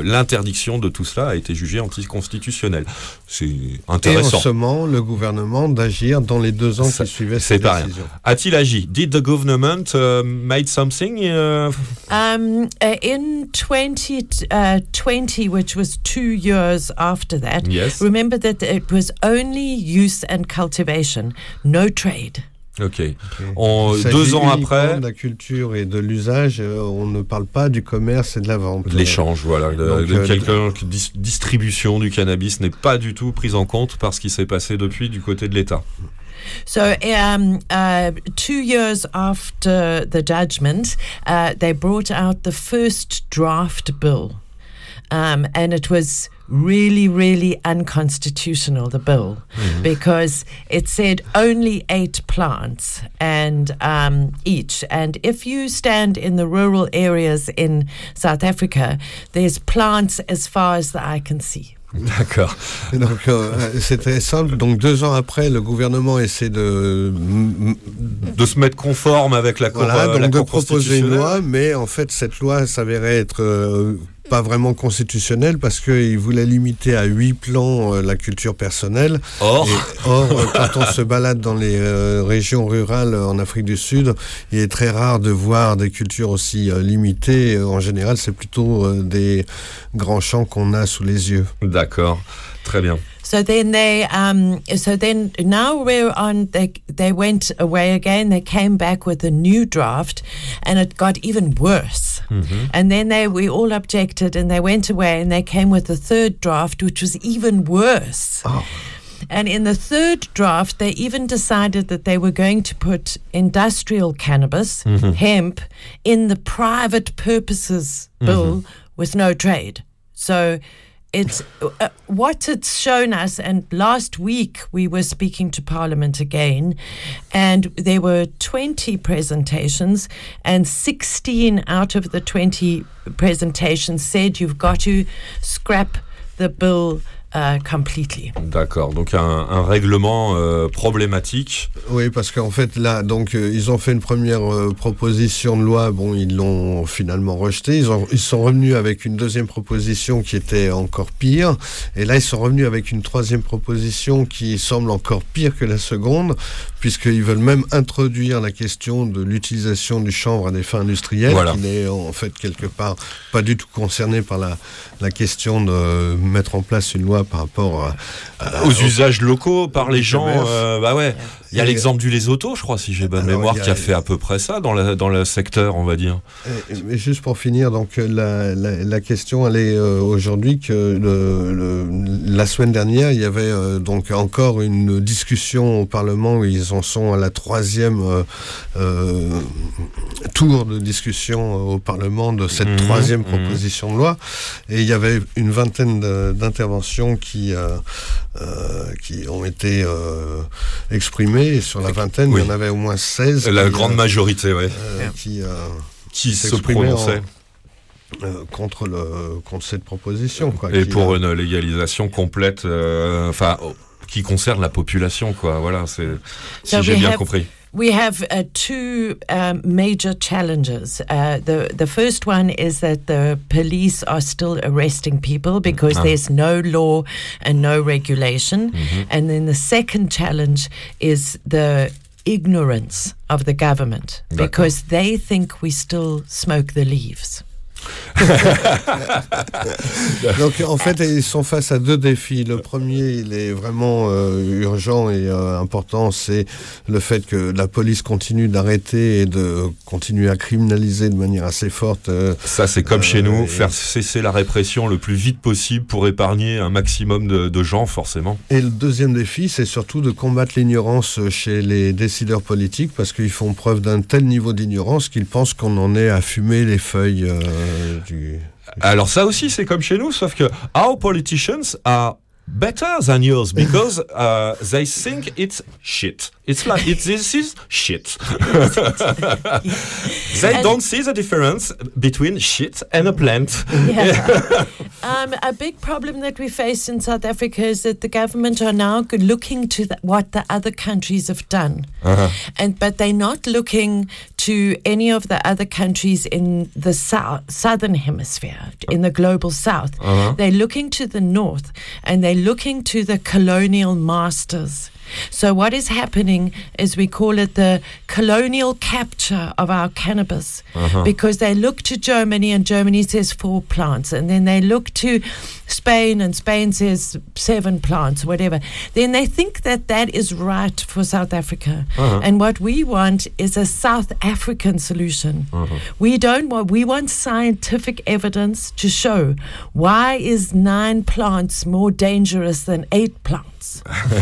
l'interdiction de tout cela a été jugée anticonstitutionnelle. C'est Et en intéressant. sommant le gouvernement d'agir dans les deux ans Ça- qui suivaient cette décision. A-t-il agi? Did the government uh, made something? uh, Um, uh, in 20, uh, 20, which was two years after that, Yes. remember that it was only use and cultivation, no trade. Ok. En- Il s'agit deux ans après, de la culture et de l'usage, euh, on ne parle pas du commerce et de la vente. L'échange, voilà. De, Donc, de euh, quelqu'un qui dis- distribution du cannabis n'est pas du tout prise en compte par ce qui s'est passé depuis du côté de l'État. So, um, uh, two years after the judgment, uh, they brought out the first draft bill. Um, and it was really, really unconstitutional, the bill, because it said only eight plants and um, each. And if you stand in the rural areas in South Africa, there's plants as far as the eye can see. D'accord. Donc euh, c'est très simple. Donc deux ans après, le gouvernement essaie de m- De se mettre conforme avec la Cour, voilà, donc la de proposer une loi, mais en fait cette loi s'avérait être euh, pas vraiment constitutionnelle parce qu'il voulait limiter à huit plans euh, la culture personnelle. Or, Et or, euh, quand on se balade dans les euh, régions rurales en Afrique du Sud, il est très rare de voir des cultures aussi limitées. En général, c'est plutôt des grands champs qu'on a sous les yeux. d'accord. Très bien. So then they, um, so then now we're on. They they went away again. They came back with a new draft, and it got even worse. Mm-hmm. And then they we all objected, and they went away, and they came with a third draft, which was even worse. Oh. And in the third draft, they even decided that they were going to put industrial cannabis, mm-hmm. hemp, in the private purposes bill mm-hmm. with no trade. So it's uh, what it's shown us. And last week we were speaking to Parliament again, and there were 20 presentations, and 16 out of the 20 presentations said you've got to scrap the bill uh, completely. D'accord. Donc un, un règlement euh, problématique. Oui, parce qu'en fait, là, donc, euh, ils ont fait une première euh, proposition de loi. Bon, ils l'ont finalement rejetée. Ils, ont, ils sont revenus avec une deuxième proposition qui était encore pire. Et là, ils sont revenus avec une troisième proposition qui semble encore pire que la seconde, puisqu'ils veulent même introduire la question de l'utilisation du chanvre à des fins industrielles, Voilà. qui n'est en fait quelque part pas du tout concernée par la, la question de mettre en place une loi par rapport à, à- Aux usages locaux par les gens. euh, bah ouais. Il y a l'exemple du Lesotho, je crois, si j'ai bonne mémoire, a- qui a fait à peu près ça dans, la, dans le secteur, on va dire. Mais juste pour finir, donc euh, la, la, la question, elle est euh, aujourd'hui que le, le- la semaine dernière, il y avait euh, donc encore une discussion au Parlement où ils en sont à la troisième euh, tour de discussion au Parlement de cette Mhm, troisième mhm. proposition de loi. Et il y avait une vingtaine d'interventions qui, qui ont été euh, Et sur la vingtaine, Oui. il y en avait au moins 16 La qui, grande euh, majorité, ouais. euh, qui, euh, Qui se en- prononçait. euh, contre, le, contre cette proposition. Quoi, Et pour euh, une légalisation complète, euh, enfin, qui concerne la population, quoi. Voilà, c'est si j'ai bien have- compris. We have uh, two um, major challenges. Uh, the the first one is that the police are still arresting people because Ah. there's no law and no regulation, Mm-hmm. and then the second challenge is the ignorance of the government because they think we still smoke the leaves. Donc en fait, ils sont face à deux défis. Le premier, il est vraiment euh, urgent et euh, important, c'est le fait que la police continue d'arrêter et de continuer à criminaliser de manière assez forte. euh, Ça, c'est comme chez nous, faire cesser la répression le plus vite possible pour épargner un maximum de, de gens, forcément. Et le deuxième défi, c'est surtout de combattre l'ignorance chez les décideurs politiques parce qu'ils font preuve d'un tel niveau d'ignorance qu'ils pensent qu'on en est à fumer les feuilles Alors ça aussi, c'est comme chez nous, sauf que our politicians are better than yours because uh, they think it's shit. It's like it, this is shit. they And- don't see the difference between shit and a plant. Yeah. um, a big problem that we face in South Africa is that the government are now looking to the, what the other countries have done, and but they're not looking to any of the other countries in the south, southern hemisphere, in the global south. They're looking to the north, and they're looking to the colonial masters. So what is happening is we call it the colonial capture of our cannabis uh-huh. because they look to Germany and Germany says four plants and then they look to Spain and Spain says seven plants whatever. Then they think that that is right for South Africa. Uh-huh. And what we want is a South African solution. Uh-huh. We don't want we want scientific evidence to show why is nine plants more dangerous than eight plants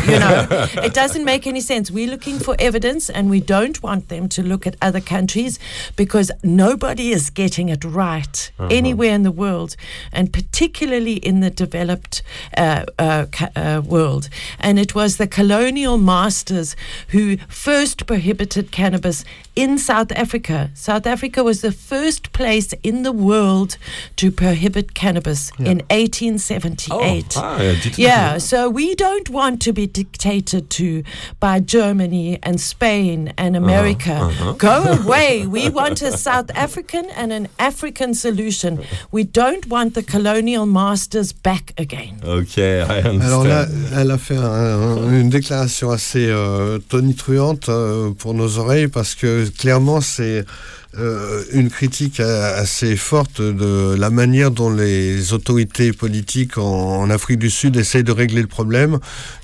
you know it doesn't make any sense. We're looking for evidence and we don't want them to look at other countries because nobody is getting it right anywhere in the world and particularly in the developed uh, uh, uh, world. And it was the colonial masters who first prohibited cannabis in South Africa. South Africa was the first place in the world to prohibit cannabis in 1878 ah, I yeah, so we don't want to be dictated to by Germany and Spain and uh-huh, America. Uh-huh. Go away. We want a South African and an African solution. We don't want the colonial masters back again. Ok, I understand. Alors là, elle a fait un- une déclaration assez euh, tonitruante euh, pour nos oreilles parce que clairement c'est euh, une critique assez forte de la manière dont les autorités politiques en, en Afrique du Sud essayent de régler le problème.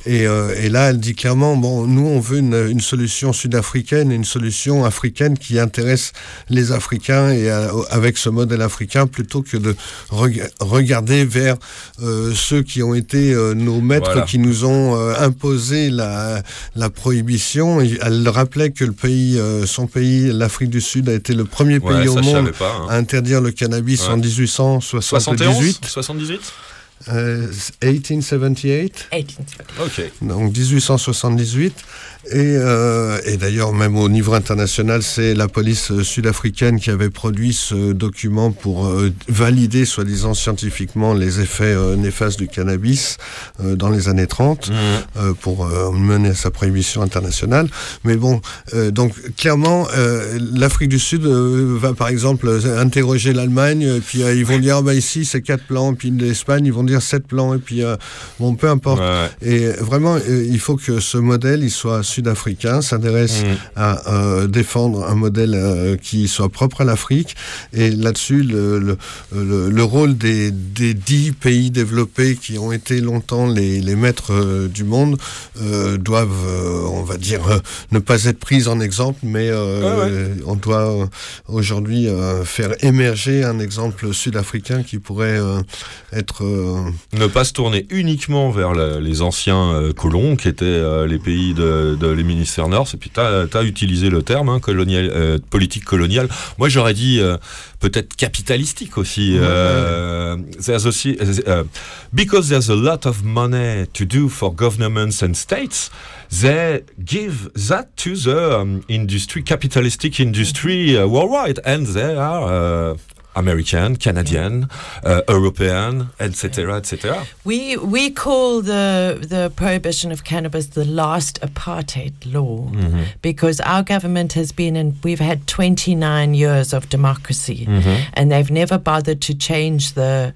Et, euh, et là, elle dit clairement, bon, nous, on veut une, une solution sud-africaine, une solution africaine qui intéresse les Africains et euh, avec ce modèle africain plutôt que de reg- regarder vers euh, ceux qui ont été nos maîtres, Voilà. qui nous ont imposé la, la prohibition. Et elle rappelait que le pays, son pays, l'Afrique du Sud, a été le premier Ouais, pays au monde pas. hein. à interdire le cannabis Ouais. en 71 1878. 78 euh, 1878. 1870. Ok. Donc 1878. Et, euh, et d'ailleurs, même au niveau international, c'est la police euh, sud-africaine qui avait produit ce document pour euh, valider, soi-disant scientifiquement, les effets euh, néfastes du cannabis dans les années 30 euh, pour mener à sa prohibition internationale. Mais bon, donc clairement, l'Afrique du Sud va par exemple interroger l'Allemagne, puis ils vont dire, ah, bah, ici c'est quatre plans, puis l'Espagne, ils vont dire sept plants et puis bon peu importe. Ouais. Et vraiment, il faut que ce modèle, il soit sud-africain, s'intéresse Mm. à euh, défendre un modèle euh, qui soit propre à l'Afrique. Et là-dessus, le, le, le- le rôle des, des dix pays développés qui ont été longtemps les, les maîtres euh, du monde doivent, on va dire, ne pas être pris en exemple, mais on doit aujourd'hui faire émerger un exemple sud-africain qui pourrait être Ne pas se tourner uniquement vers la- les anciens colons, qui étaient les pays de, de l'hémisphère nord. Et puis, tu as, utilisé le terme, hein, colonial, euh, politique coloniale. Moi, j'aurais dit euh, peut-être capitalistique aussi. euh, there's aussi euh, because there's a lot of money to do for governments and states, they give that to the um, industry, capitalistic industry uh, worldwide, and they are uh, American, Canadian, uh, European, etc., etc. We we call the the prohibition of cannabis the last apartheid law mm-hmm. because our government has been in we've had 29 years of democracy mm-hmm. and they've never bothered to change the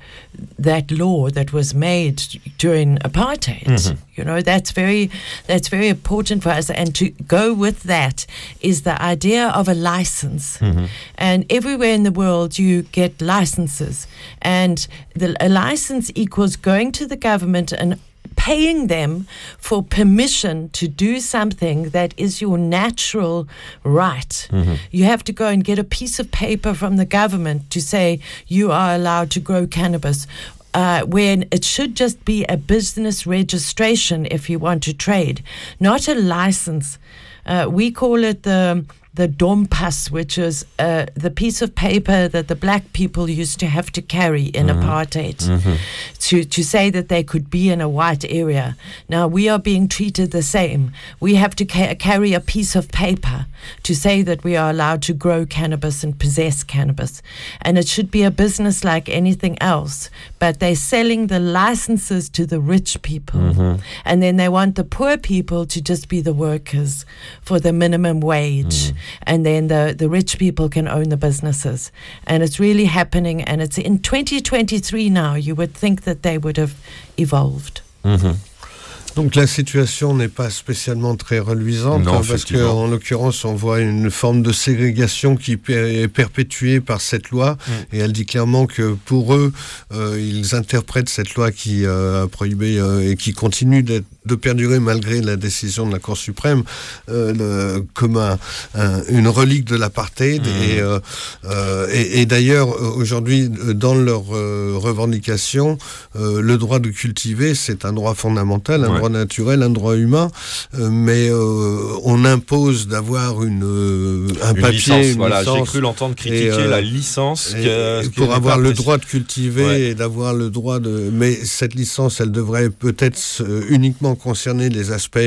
that law that was made during apartheid mm-hmm. You know that's very that's very important for us and to go with that is the idea of a license mm-hmm. and everywhere in the world you get licenses and the, a license equals going to the government and paying them for permission to do something that is your natural right. Mm-hmm. You have to go and get a piece of paper from the government to say you are allowed to grow cannabis. Uh, when it should just be a business registration if you want to trade, not a license. Uh, we call it the the dompas, which is uh, the piece of paper that the black people used to have to carry in mm-hmm. apartheid mm-hmm. to, to say that they could be in a white area. Now we are being treated the same. We have to ca- carry a piece of paper to say that we are allowed to grow cannabis and possess cannabis. And it should be a business like anything else. But they're selling the licenses to the rich people. Mm-hmm. And then they want the poor people to just be the workers for the minimum wage. Mm. And then the, the rich people can own the businesses. And it's really happening. And it's in 2023 now. You would think that they would have evolved. Mm-hmm. Donc la situation n'est pas spécialement très reluisante Non, hein, parce qu'en l'occurrence on voit une forme de ségrégation qui est perpétuée par cette loi Mm. et elle dit clairement que pour eux euh, ils interprètent cette loi qui euh, a prohibé euh, et qui continue de perdurer malgré la décision de la Cour suprême le- comme un- un- une relique de l'apartheid Mm. et, et, et d'ailleurs aujourd'hui dans leurs revendications le droit de cultiver c'est un droit fondamental Ouais. Droit naturel un droit humain euh, mais euh, on impose d'avoir une euh, un Une papier licence, une voilà. J'ai cru l'entendre critiquer Et, la licence. et- que- pour avoir le droit de cultiver Ouais. et d'avoir le droit de mais cette licence elle devrait peut-être uniquement concerner les aspects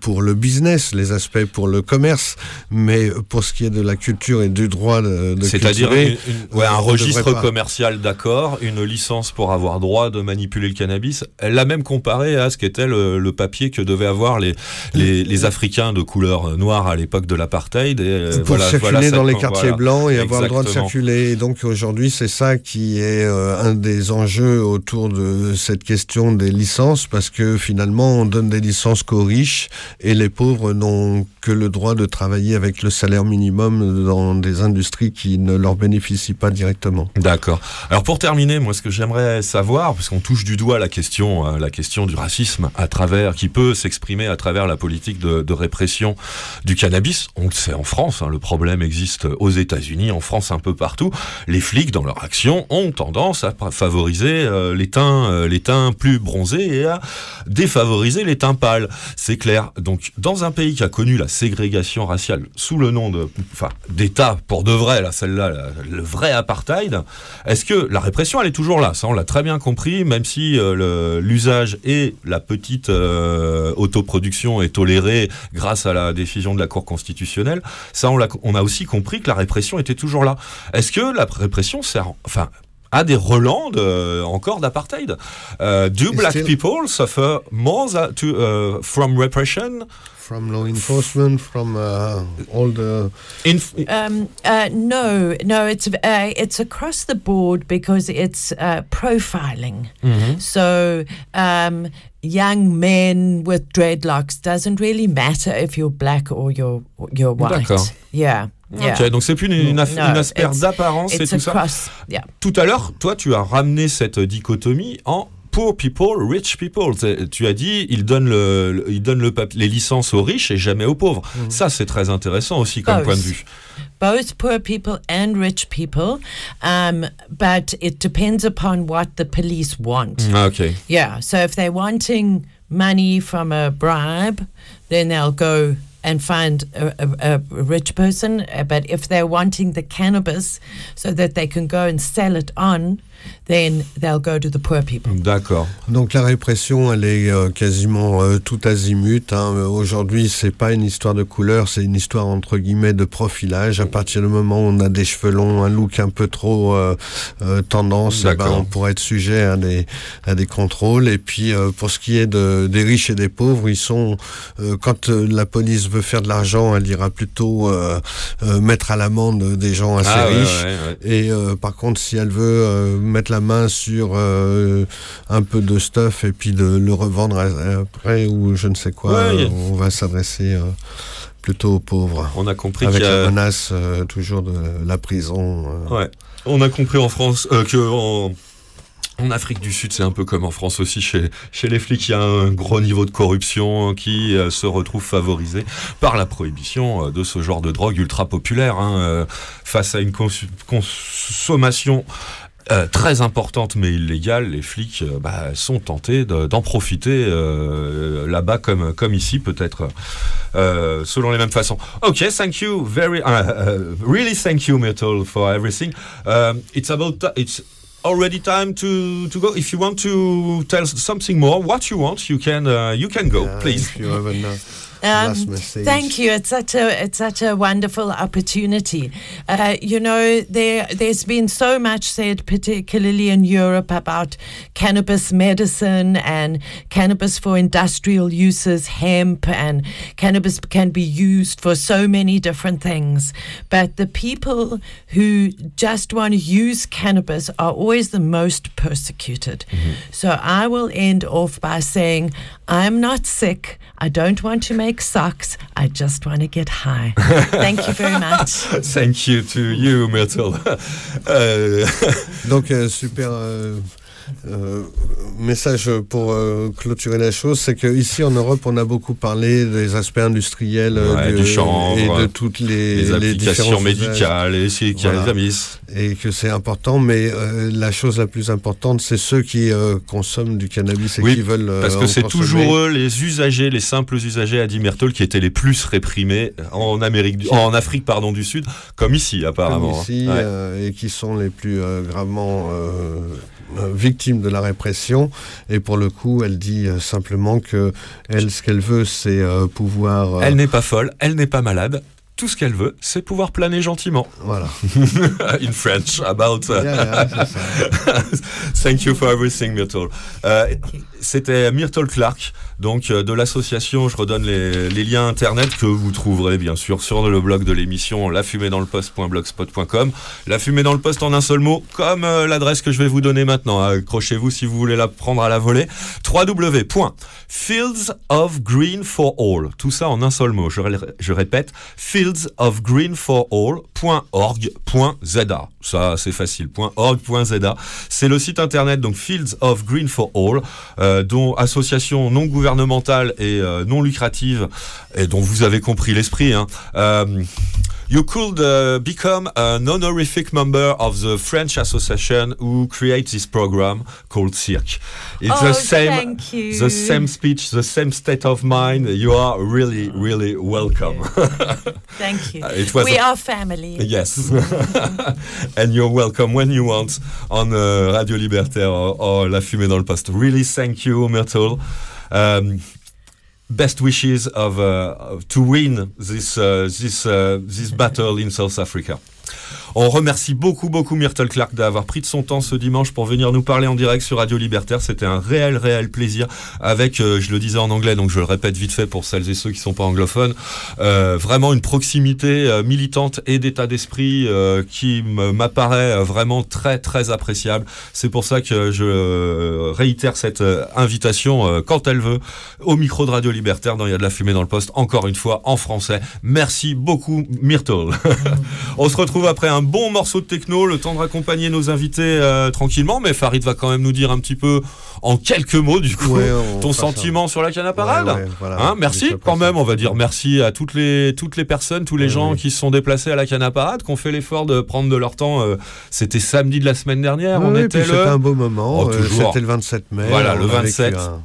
pour le business les aspects pour le commerce mais pour ce qui est de la culture et du droit de, de C'est-à-dire ouais, un registre commercial, d'accord, une licence pour avoir droit de manipuler le cannabis. Elle l'a même comparé à ce qu'était le, le papier que devaient avoir les, les, les Africains de couleur noire à l'époque de l'apartheid. euh, pour voilà- circuler voilà ça, dans les quartiers voilà. blancs et avoir le droit de circuler. Et donc aujourd'hui, c'est ça qui est euh, un des enjeux autour de cette question des licences, parce que finalement, on donne des licences qu'aux riches et les pauvres n'ont que le droit de travailler avec le salaire minimum dans des industries qui ne leur bénéficient pas directement. D'accord. Alors pour terminer, moi ce que j'aimerais savoir, parce qu'on touche du doigt la question, euh, la question du racisme à travers, qui peut s'exprimer à travers la politique de, répression du cannabis. On le sait en France, hein, le problème existe aux États-Unis, en France un peu partout. Les flics dans leur action ont tendance à favoriser euh, les teints, euh, plus bronzés et à défavoriser les teints pâles. C'est clair. Donc dans un pays qui a connu la ségrégation raciale sous le nom de, enfin, d'État pour de vrai, là, celle-là, le vrai apartheid. Est-ce que la répression, elle est toujours là? Ça, on l'a très bien compris, même si euh, l'usage et la petite euh, autoproduction est tolérée grâce à la décision de la Cour constitutionnelle. Ça, on, a aussi compris que la répression était toujours là. Est-ce que la répression sert, enfin, à des relents de- encore d'apartheid? Euh, do black people suffer more tha- to, uh, from repression? From law enforcement, from uh, all the In, Um, uh, no, no, it's uh, it's across the board because it's uh, profiling. Mm-hmm. So um, young men with dreadlocks doesn't really matter if you're black or you're you're white. D'accord. Yeah. Yeah. Ok, donc c'est plus une, une aff- No, une affaire d'apparence et It's tout ça. Yeah. Tout à l'heure, toi, tu as ramené cette dichotomie en poor people, rich people. Tu as dit, ils donnent, le, le- ils donnent le pap- les licences aux riches et jamais aux pauvres. Ça, c'est très intéressant aussi comme Both. point de vue. both poor people and rich people, um, but it depends upon what the police want. Ah, ok. Yeah, so if they're wanting money from a bribe, then they'll go and find a, a, a rich person. Uh, But if they're wanting the cannabis so that they can go and sell it on, then they'll go to the poor people. D'accord. Donc la répression, elle est euh, quasiment euh, tout azimut. hein. Euh, Aujourd'hui, c'est pas une histoire de couleur, c'est une histoire entre guillemets de profilage. À partir du moment où on a des cheveux longs, un look un peu trop euh, euh, tendance, eh ben, on pourrait être sujet à des à des contrôles. Et puis euh, pour ce qui est de, des riches et des pauvres, ils sont euh, quand la police veut faire de l'argent, elle ira plutôt euh, euh, mettre à l'amende des gens assez Ah, riches. ouais, ouais. Et euh, par contre, si elle veut euh, mettre la main sur euh, un peu de stuff et puis de le revendre après ou je ne sais quoi, Ouais, on va s'adresser euh, plutôt aux pauvres. On a compris Avec qu'il y a- la menace euh, toujours de la prison. Ouais. On a compris en France que en, en Afrique du Sud, c'est un peu comme en France aussi. Chez, chez les flics, il y a un gros niveau de corruption qui euh, se retrouve favorisé par la prohibition euh, de ce genre de drogue ultra populaire hein, euh, face à une consommation. Euh, très importante mais illégale, les flics euh, bah, sont tentés de- d'en profiter euh, là-bas comme, comme ici peut-être euh, selon les mêmes façons. Ok, thank you very, uh, uh, really thank you Myrtle for everything. Um, it's about it's already time to to go. If you want to tell something more, what you want, you can uh, you can go, Uh, please. If you have a na- Um, thank you. It's such a it's such a wonderful opportunity. Uh, you know, there there's been so much said, particularly in Europe, about cannabis medicine and cannabis for industrial uses, hemp, and cannabis can be used for so many different things. But the people who just want to use cannabis are always the most persecuted. So I will end off by saying, I'm not sick. I don't want to make socks. I just want to get high. Thank you very much. Thank you to you, Myrtle. Euh, Donc euh, super euh, euh, message pour euh, clôturer la chose, c'est que ici en Europe, on a beaucoup parlé des aspects industriels euh, Ouais, du chanvre, et de toutes les, les les applications différents médicales, les Voilà. et que c'est important, mais euh, la chose la plus importante, c'est ceux qui consomment du cannabis et Oui, qui veulent. Parce que c'est toujours eux, les usagers, les simples usagers, a dit Myrtle, qui étaient les plus réprimés en Amérique, du- en Afrique pardon du Sud, comme ici comme apparemment. ici, Ouais. euh, et qui sont les plus gravement euh, victimes de la répression. Et pour le coup, elle dit euh, simplement que elle, ce qu'elle veut, c'est euh, pouvoir. Elle n'est pas folle, elle n'est pas malade. Tout ce qu'elle veut, c'est pouvoir planer gentiment. Voilà. In French, about. uh, Yeah, yeah. Thank you for everything, Myrtle. Euh, C'était Myrtle Clark, donc euh, de l'association. Je redonne les, les liens internet que vous trouverez bien sûr sur le blog de l'émission lafumédansleposte.blogspot.com. La fumée dans le poste en un seul mot, comme euh, l'adresse que je vais vous donner maintenant. Accrochez-vous si vous voulez la prendre à la volée. www.fields of green for all. Tout ça en un seul mot. Je, je répète, fields of green for all.org.za. Ça, c'est facile. .org.za. C'est le site internet, donc Fields of Green for All, euh, dont association non gouvernementale et euh, non lucrative, et dont vous avez compris l'esprit. Hein. You could uh, become an honorific member of the French association who creates this program called Cirque. It's Oh, the same, thank you. the same speech, the same state of mind. You are really, really welcome. Thank you. It was we are family. Yes. and you're welcome when you want on uh, Radio Libertaire or, or La Fumée dans le Poste. Really thank you, Myrtle. Um, best wishes of, uh, to win this, uh, this, uh, this battle in South Africa. On remercie beaucoup, beaucoup Myrtle Clark d'avoir pris de son temps ce dimanche pour venir nous parler en direct sur Radio Libertaire. C'était un réel, réel plaisir avec, euh, je le disais en anglais, donc je le répète vite fait pour celles et ceux qui sont pas anglophones, euh, vraiment une proximité euh, militante et d'état d'esprit euh, qui m'apparaît vraiment très, très appréciable. C'est pour ça que je réitère cette invitation quand elle veut au micro de Radio Libertaire dans Il y a de la fumée dans le poste, encore une fois en français. Merci beaucoup Myrtle. On se retrouve après un bon morceau de techno, le temps de raccompagner nos invités euh, tranquillement, mais Farid va quand même nous dire un petit peu en quelques mots du coup Ouais, ton sentiment sur la canne à parade. Ouais, ouais, voilà. Hein, merci quand même, on va dire merci à toutes les toutes les personnes, tous les gens qui se sont déplacés à la canne à parade, qui ont fait l'effort de prendre de leur temps. euh, C'était samedi de la semaine dernière, on était le. C'était un beau moment. Oh, euh. C'était le 27 mai. Voilà, le a vécu 27. un-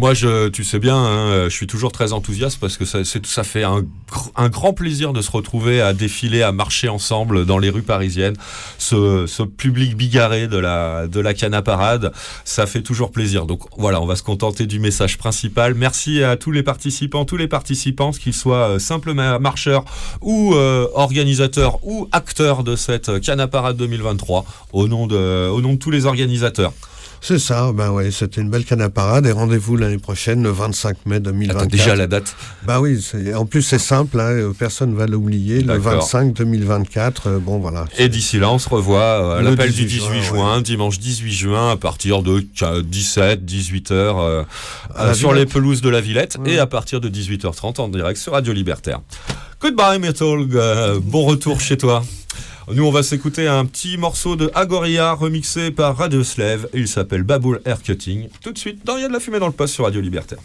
Moi, je, tu sais bien, hein, je suis toujours très enthousiaste parce que ça, ça fait un, gr- un grand plaisir de se retrouver à défiler, à marcher ensemble dans les rues parisiennes. Ce, ce public bigarré de la, de la canne à parade, ça fait toujours plaisir. Donc voilà, on va se contenter du message principal. Merci à tous les participants, tous les participantes, qu'ils soient euh, simples ma- marcheurs ou euh, organisateurs ou acteurs de cette canne à parade 2023, au nom de, au nom de tous les organisateurs. C'est ça, ben ouais, c'était une belle canne à parade et rendez-vous l'année prochaine, le 25 mai 2024. Attends, déjà la date. Bah oui, en plus c'est simple, hein, euh, personne va l'oublier, le D'accord. 25 2024, euh, bon voilà. Et d'ici là, on se revoit euh, à l'appel du 18 18 juin, dimanche 18 juin, à partir de 17, 18 heures euh, À la sur les pelouses de la Villette Ouais. et à partir de 18h30 en direct sur Radio Libertaire. Goodbye, Metal. bon retour chez toi. Nous, on va s'écouter un petit morceau de Agoria remixé par Radio Slave. Il s'appelle Baboul Air Cutting. Tout de suite, dans Il y a de la fumée dans le poste sur Radio Libertaire.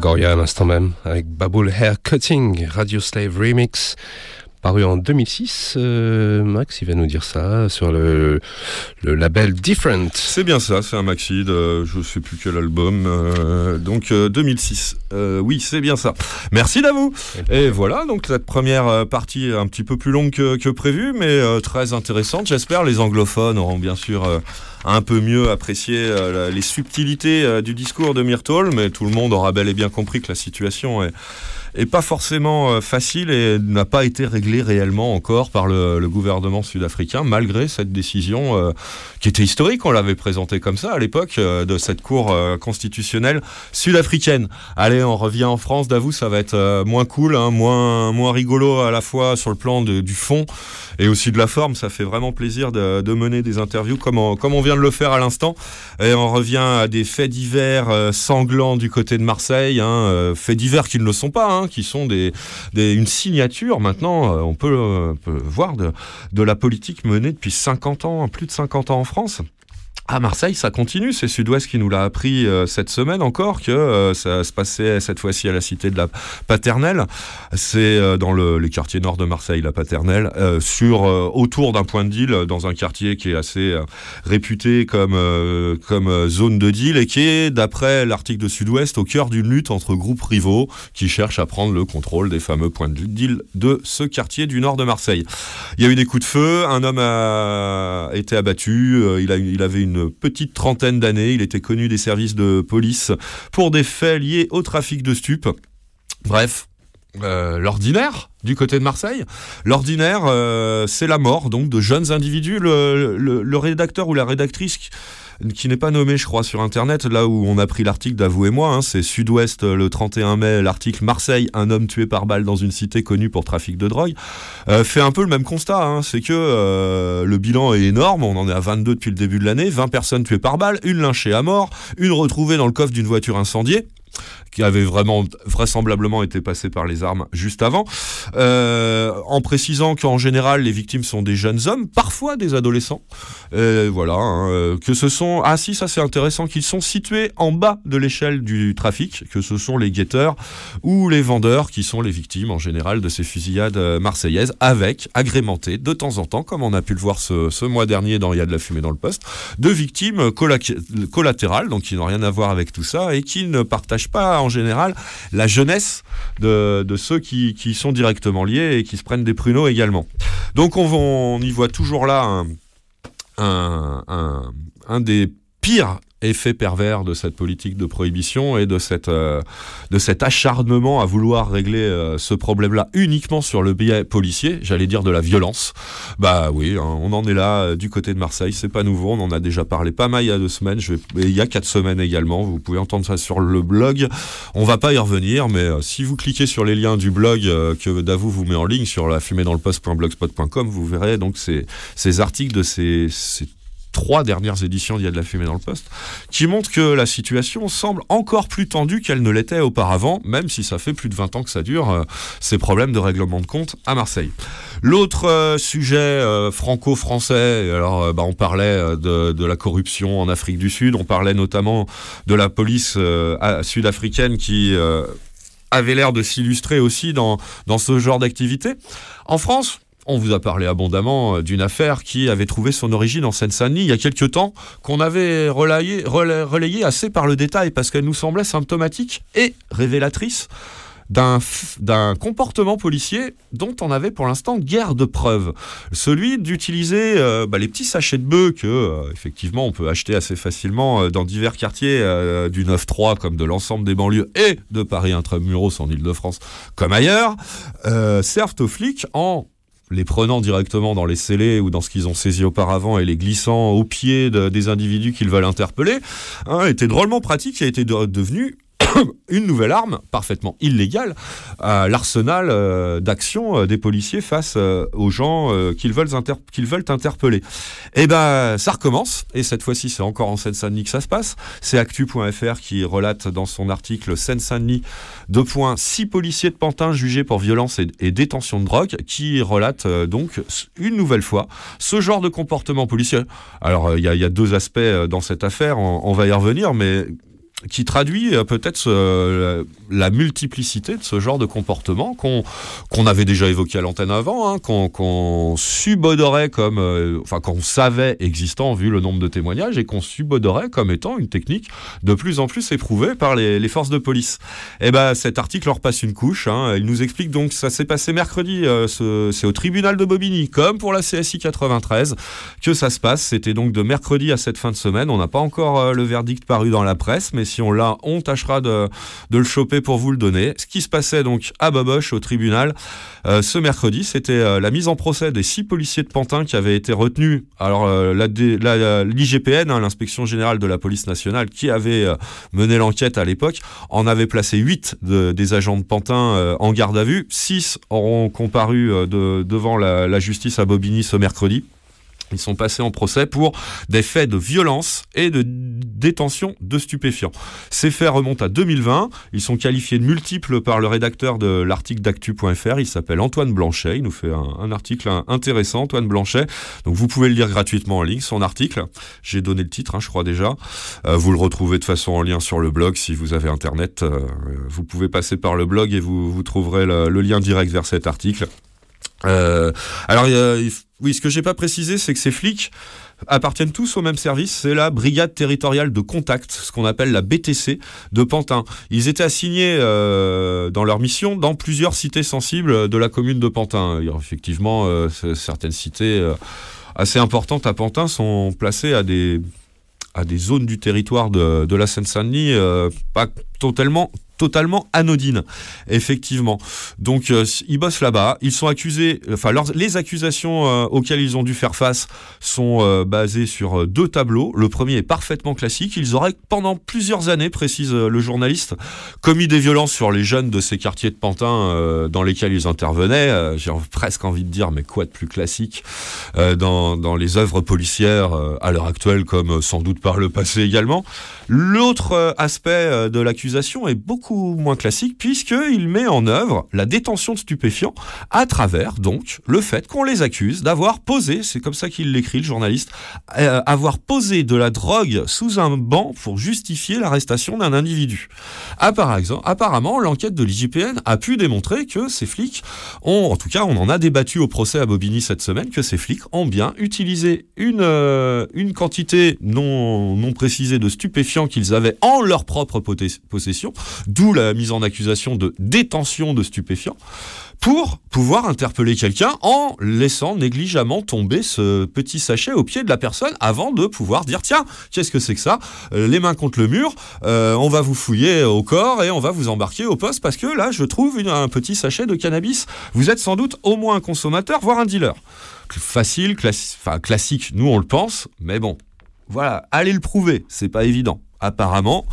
Fantagoria à l'instant même, avec Baboul Hair Cutting, Radio Slave Remix, paru en 2006. Euh, Max, il va nous dire ça sur le, le label Different. C'est bien ça, c'est un maxi de je sais plus quel album, euh, donc euh, 2006. Euh, oui, c'est bien ça. Merci Davou. Et voilà, donc cette première partie un petit peu plus longue que, que prévu, mais très intéressante. J'espère les anglophones auront bien sûr un peu mieux apprécié euh, les subtilités euh, du discours de Myrtle, mais tout le monde aura bel et bien compris que la situation est pas forcément euh, facile et n'a pas été réglée réellement encore par le, gouvernement sud-africain, malgré cette décision qui était historique. On l'avait présentée comme ça à l'époque euh, de cette cour euh, constitutionnelle sud-africaine. Allez, on revient en France. D'avoue, ça va être euh, moins cool, hein, moins moins rigolo à la fois sur le plan du fond et aussi de la forme. Ça fait vraiment plaisir de, mener des interviews comme on, comme on vient de le faire à l'instant. Et on revient à des faits divers sanglants du côté de Marseille, hein, faits divers qui ne le sont pas, hein, qui sont une signature maintenant, on peut, peut voir, de, de la politique menée depuis 50 ans, plus de 50 ans en France. France. À Marseille, ça continue. C'est Sud-Ouest qui nous l'a appris euh, cette semaine encore que euh, ça se passait cette fois-ci à la cité de la Paternelle. C'est euh, dans le, les quartiers nord de Marseille, la Paternelle, sur autour d'un point de deal, dans un quartier qui est assez réputé comme comme zone de deal et qui est, d'après l'article de Sud-Ouest, au cœur d'une lutte entre groupes rivaux qui cherchent à prendre le contrôle des fameux points de deal de ce quartier du nord de Marseille. Il y a eu des coups de feu, un homme a été abattu, il, a, il avait une petite trentaine d'années, il était connu des services de police pour des faits liés au trafic de stupes. Bref, euh, l'ordinaire du côté de Marseille. L'ordinaire, euh, c'est la mort donc de jeunes individus. Le, rédacteur ou la rédactrice qui- n'est pas nommé, je crois, sur Internet, là où on a pris l'article d'Avou et moi, hein, c'est Sud-Ouest le 31 mai, l'article Marseille, un homme tué par balle dans une cité connue pour trafic de drogue, euh, fait un peu le même constat. hein, c'est que le bilan est énorme, on en est à 22 depuis le début de l'année, 20 personnes tuées par balle, une lynchée à mort, une retrouvée dans le coffre d'une voiture incendiée qui avait vraiment vraisemblablement été passé par les armes juste avant, euh, en précisant qu'en général les victimes sont des jeunes hommes, parfois des adolescents. Euh, voilà, hein, euh, que ce sont ah si ça c'est intéressant qu'ils sont situés en bas de l'échelle du trafic, que ce sont les guetteurs ou les vendeurs qui sont les victimes en général de ces fusillades euh, marseillaises, avec agrémenté de temps en temps, comme on a pu le voir ce, ce mois dernier dans Il y a de la fumée dans le poste, de victimes colla- collatérales, donc qui n'ont rien à voir avec tout ça et qui ne partagent pas en général la jeunesse de, ceux qui, sont directement liés et qui se prennent des pruneaux également. Donc on, y voit toujours là un des pires effets pervers de cette politique de prohibition et de, cette, euh, de cet acharnement à vouloir régler euh, ce problème-là uniquement sur le biais policier, j'allais dire de la violence. Bah oui, hein, on en est là euh, du côté de Marseille, c'est pas nouveau, on en a déjà parlé pas mal il y a deux semaines, je vais- il y a quatre semaines également, vous pouvez entendre ça sur le blog. On va pas y revenir, mais euh, si vous cliquez sur les liens du blog euh, que Davou vous met en ligne sur la fumée dans le poste.blogspot.com, vous verrez donc ces, ces articles de ces, ces trois dernières éditions d'Il y a de la fumée dans le poste, qui montrent que la situation semble encore plus tendue qu'elle ne l'était auparavant, même si ça fait plus de 20 ans que ça dure, euh, ces problèmes de règlement de compte à Marseille. L'autre euh, sujet euh, franco-français, alors bah, on parlait de, la corruption en Afrique du Sud, on parlait notamment de la police sud-africaine qui avait l'air de s'illustrer aussi dans ce genre d'activité. En France, on vous a parlé abondamment euh, d'une affaire qui avait trouvé son origine en Seine-Saint-Denis il y a quelques temps, qu'on avait relayé, relay- relayé assez par le détail parce qu'elle nous semblait symptomatique et révélatrice d'un comportement policier dont on avait pour l'instant guère de preuves. Celui d'utiliser euh, bah, les petits sachets de bœufs que, euh, effectivement, on peut acheter assez facilement dans divers quartiers du 9-3 comme de l'ensemble des banlieues et de Paris intramuros en Ile-de-France comme ailleurs, servent aux flics en les prenant directement dans les scellés ou dans ce qu'ils ont saisi auparavant et les glissant au pied de- des individus qu'ils veulent interpeller, hein, était drôlement pratique et a été de- devenu une nouvelle arme parfaitement illégale à l'arsenal euh, d'action euh, des policiers face euh, aux gens qu'ils veulent, interpeller. Et ben ça recommence, et cette fois-ci c'est encore en Seine-Saint-Denis que ça se passe. C'est actu.fr qui relate dans son article Seine-Saint-Denis, deux points, six policiers de Pantin jugés pour violence et, détention de drogue, qui relate donc une nouvelle fois ce genre de comportement policier. Alors il y, a- deux aspects dans cette affaire, on, on va y revenir, mais qui traduit euh, peut-être ce- la, multiplicité de ce genre de comportement qu'on qu'on avait déjà évoqué à l'antenne avant, hein, qu'on subodorait comme, euh, enfin qu'on savait existant vu le nombre de témoignages et qu'on subodorait comme étant une technique de plus en plus éprouvée par les, forces de police. Et ben cet article leur passe une couche. hein. Il nous explique donc ça s'est passé mercredi. euh, ce- C'est au tribunal de Bobigny, comme pour la CSI 93, que ça se passe. C'était donc de mercredi à cette fin de semaine. On n'a pas encore euh, le verdict paru dans la presse, mais si on tâchera de, le choper pour vous le donner. Ce qui se passait donc à Boboche au tribunal euh, ce mercredi, c'était euh, la mise en procès des six policiers de Pantin qui avaient été retenus. Alors euh, l'IGPN, hein, l'inspection générale de la police nationale, qui avait mené l'enquête à l'époque, en avait placé huit de- des agents de Pantin en garde à vue. Six auront comparu de- devant la, la justice à Bobigny ce mercredi. Ils sont passés en procès pour des faits de violence et de détention de stupéfiants. Ces faits remontent à 2020. Ils sont qualifiés de multiples par le rédacteur de l'article d'actu.fr. Il s'appelle Antoine Blanchet. Il nous fait un, article intéressant, Antoine Blanchet. Donc vous pouvez le lire gratuitement en ligne, son article. J'ai donné le titre, hein, je crois déjà. Euh, vous le retrouvez de façon en lien sur le blog si vous avez Internet. Euh, vous pouvez passer par le blog et vous, vous trouverez le- le lien direct vers cet article. Euh, alors, oui, ce que j'ai pas précisé, c'est que ces flics appartiennent tous au même service, c'est la brigade territoriale de contact, ce qu'on appelle la BTC de Pantin. Ils étaient assignés euh, dans leur mission dans plusieurs cités sensibles de la commune de Pantin. Effectivement, euh, certaines cités assez importantes à Pantin sont placées à des à des zones du territoire de, de la Seine-Saint-Denis pas totalement totalement anodines, effectivement. Donc euh, ils bossent là-bas, ils sont accusés, enfin leurs- les accusations euh, auxquelles ils ont dû faire face sont euh, basées sur euh, deux tableaux. Le premier est parfaitement classique, ils auraient pendant plusieurs années, précise euh, le journaliste, commis des violences sur les jeunes de ces quartiers de Pantin euh, dans lesquels ils intervenaient. J'ai presque envie de dire, mais quoi de plus classique dans, dans les œuvres policières à l'heure actuelle, comme sans doute par le passé également. L'autre aspect de l'accusation est beaucoup moins classique puisqu'il met en œuvre la détention de stupéfiants à travers donc le fait qu'on les accuse d'avoir posé, c'est comme ça qu'il l'écrit le journaliste, euh, avoir posé de la drogue sous un banc pour justifier l'arrestation d'un individu. Ah, apparemment, l'enquête de l'IGPN a pu démontrer que ces flics ont, en tout cas, on en a débattu au procès à Bobigny cette semaine, que ces flics ont bien utilisé une, euh, une quantité non, non précisée de stupéfiants qu'ils avaient en leur propre possession, d'où la mise en accusation de détention de stupéfiants pour pouvoir interpeller quelqu'un en laissant négligemment tomber ce petit sachet au pied de la personne avant de pouvoir dire tiens qu'est-ce que c'est que ça? Euh, les mains contre le mur euh, on va vous fouiller au corps et on va vous embarquer au poste parce que là je trouve un petit sachet de cannabis. Vous êtes sans doute au moins un consommateur voire un dealer. Facile classique nous on le pense mais bon. Voilà allez le prouver c'est pas évident. Apparemment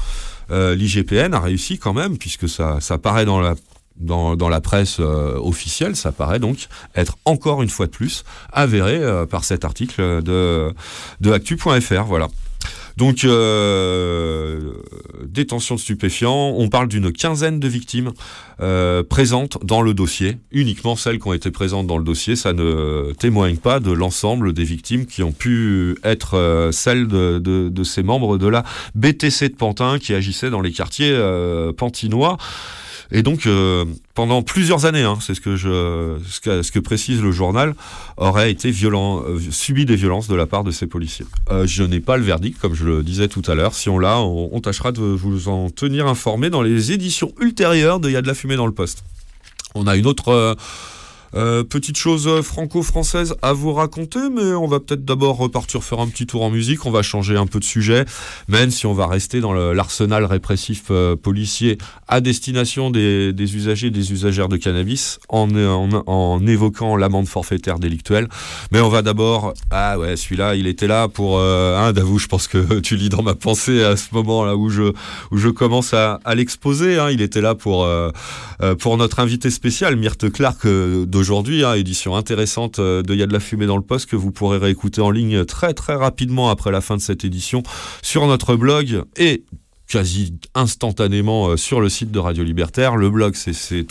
euh, l'IGPN a réussi quand même puisque ça, paraît dans la dans, dans la presse euh, officielle, ça paraît donc être encore une fois de plus avéré euh, par cet article de, de actu.fr. Voilà. Donc, euh, détention de stupéfiants, on parle d'une quinzaine de victimes euh, présentes dans le dossier, uniquement celles qui ont été présentes dans le dossier, ça ne témoigne pas de l'ensemble des victimes qui ont pu être euh, celles de, ces membres de la BTC de Pantin qui agissaient dans les quartiers pantinois. Et donc, euh, pendant plusieurs années, hein, c'est ce que que précise le journal, aurait été violent, euh, subi des violences de la part de ces policiers. Euh, je n'ai pas le verdict, comme je le disais tout à l'heure. Si on l'a, on, on tâchera de vous en tenir informé dans les éditions ultérieures de Il y a de la fumée dans le poste. On a une autre euh, euh, petite chose franco-française à vous raconter, mais on va peut-être d'abord repartir faire un petit tour en musique. On va changer un peu de sujet, même si on va rester dans l'arsenal répressif euh, policier à destination des, usagers et des usagères de cannabis, en, évoquant l'amende forfaitaire délictuelle. Mais on va d'abord... Ah ouais, celui-là, il était là pour... Euh, hein, Davou, je pense que tu lis dans ma pensée à ce moment-là où je, où je commence à, l'exposer. hein. il était là pour, euh, euh, pour notre invité spécial, Myrthe Clark, euh, d'aujourd'hui, hein, édition intéressante euh, de Il y a de la fumée dans le poste que vous pourrez réécouter en ligne très très rapidement après la fin de cette édition sur notre blog et quasi instantanément euh, sur le site de Radio Libertaire. Le blog, c'est c'est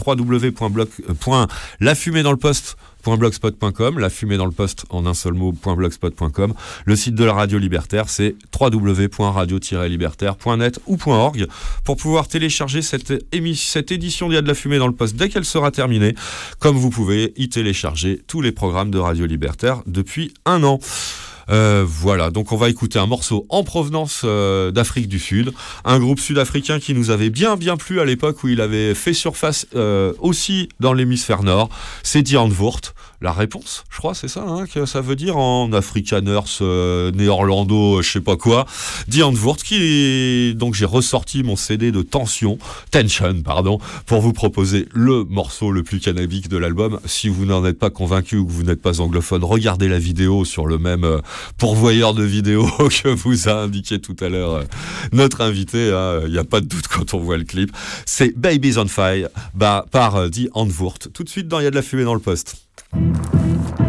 .blogspot.com, la fumée dans le poste en un seul mot, .blogspot.com. Le site de la radio libertaire, c'est www.radio-libertaire.net ou .org pour pouvoir télécharger cette, cette édition d'Il y de la fumée dans le poste dès qu'elle sera terminée, comme vous pouvez y télécharger tous les programmes de Radio Libertaire depuis un an. Euh, voilà, donc on va écouter un morceau en provenance euh, d'Afrique du Sud, un groupe sud-africain qui nous avait bien bien plu à l'époque où il avait fait surface euh, aussi dans l'hémisphère nord, c'est Diane Wurt la réponse, je crois, c'est ça, hein, que ça veut dire en africaners euh, néerlando, euh, je sais pas quoi, d'Ianwurt, qui donc j'ai ressorti mon CD de Tension, Tension, pardon, pour vous proposer le morceau le plus cannabique de l'album. Si vous n'en êtes pas convaincu ou que vous n'êtes pas anglophone, regardez la vidéo sur le même euh, pourvoyeur de vidéo que vous a indiqué tout à l'heure euh, notre invité. Hein, il n'y a pas de doute quand on voit le clip. C'est Babies on Fire bah, par dit Antwoord. Tout de suite Il y a de la fumée dans le poste. Thank you.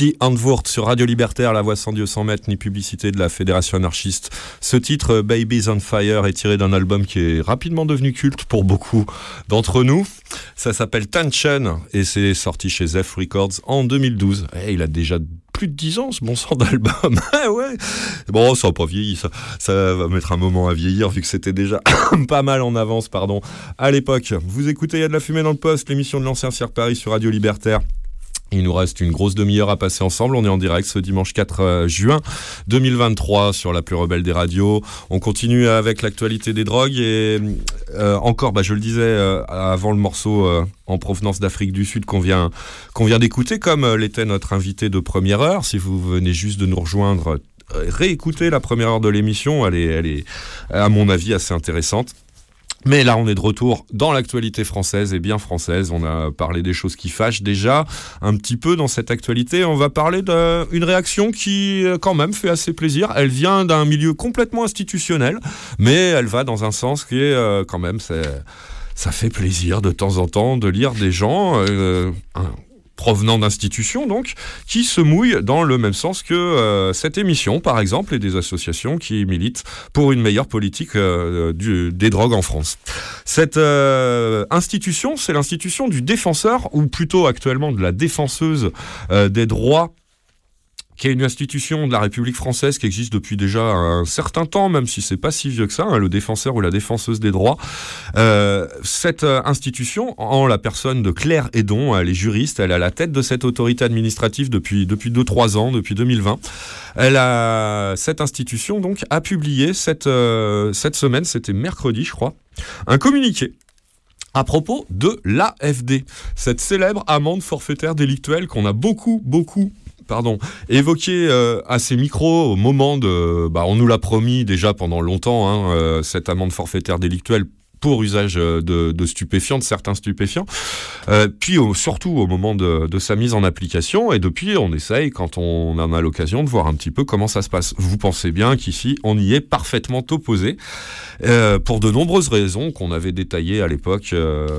Die sur Radio Libertaire, la voix sans Dieu sans maître ni publicité de la Fédération anarchiste. Ce titre, euh, Babies on Fire, est tiré d'un album qui est rapidement devenu culte pour beaucoup d'entre nous. Ça s'appelle Tension et c'est sorti chez Zeph Records en 2012. Et il a déjà plus de 10 ans ce bon sang d'album. Ah ouais. Bon, ça n'a pas vieilli, ça, ça va mettre un moment à vieillir vu que c'était déjà pas mal en avance, pardon, à l'époque. Vous écoutez Il y a de la fumée dans le poste, l'émission de l'ancien Cirque Paris sur Radio Libertaire. Il nous reste une grosse demi-heure à passer ensemble. On est en direct ce dimanche 4 euh, juin 2023 sur la plus rebelle des radios. On continue avec l'actualité des drogues et euh, encore, bah, je le disais euh, avant le morceau en provenance d'Afrique du Sud qu'on vient, d'écouter, comme l'était notre invité de première heure. Si vous venez juste de nous rejoindre, réécoutez la première heure de l'émission. Elle est, à mon avis, assez intéressante. Mais là, on est de retour dans l'actualité française et bien française. On a parlé des choses qui fâchent déjà un petit peu dans cette actualité. On va parler d'une réaction qui, euh, quand même, fait assez plaisir. Elle vient d'un milieu complètement institutionnel, mais elle va dans un sens qui est, euh, quand même, ça fait plaisir de temps en temps de lire des gens. euh, provenant d'institutions donc, qui se mouillent dans le même sens que euh, cette émission, par exemple, et des associations qui militent pour une meilleure politique euh, des drogues en France. Cette euh, institution, c'est l'institution du défenseur, ou plutôt actuellement de la défenseuse des droits qui est une institution de la République française qui existe depuis déjà un certain temps, même si c'est pas si vieux que ça, hein, le défenseur ou la défenseuse des droits. Euh, cette euh, institution, en la personne de Claire Edon, elle est juriste, elle est à la tête de cette autorité administrative depuis depuis deux trois ans, depuis 2020. Elle a cette institution donc a publié cette euh, cette semaine, c'était mercredi, je crois, un communiqué à propos de l'AFD, cette célèbre amende forfaitaire délictuelle qu'on a beaucoup, beaucoup pardon, évoqué euh, à ces micros au moment de... Bah, on nous l'a promis déjà pendant longtemps, hein, euh, cette amende forfaitaire délictuelle pour usage euh, de, stupéfiants, de certains stupéfiants, Euh, puis surtout au moment de, sa mise en application, et depuis on essaye, quand on en a l'occasion, de voir un petit peu comment ça se passe. Vous pensez bien qu'ici, on y est parfaitement opposé, euh, pour de nombreuses raisons qu'on avait détaillées à l'époque.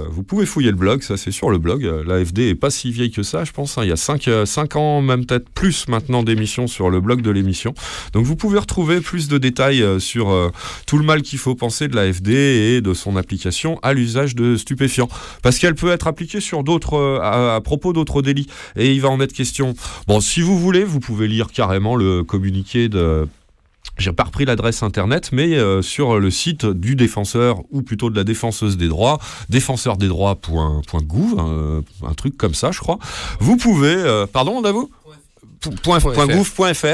Vous pouvez fouiller le blog, ça c'est sur le blog. L'AFD est pas si vieille que ça, je pense. hein. Il y a 5 cinq ans, même peut-être plus maintenant d'émissions sur le blog de l'émission. Donc vous pouvez retrouver plus de détails sur tout le mal qu'il faut penser de l'AFD et de son application à l'usage de stupéfiants. Parce qu'elle peut être appliquée sur d'autres, euh, à, propos d'autres délits. Et il va en être question. Bon, si vous voulez, vous pouvez lire carrément le communiqué de j'ai pas repris l'adresse internet, mais euh, sur le site du défenseur, ou plutôt de la défenseuse des droits, défenseurdesdroits.gouv, euh, un truc comme ça, je crois. Vous pouvez... euh, pardon, Davo Point,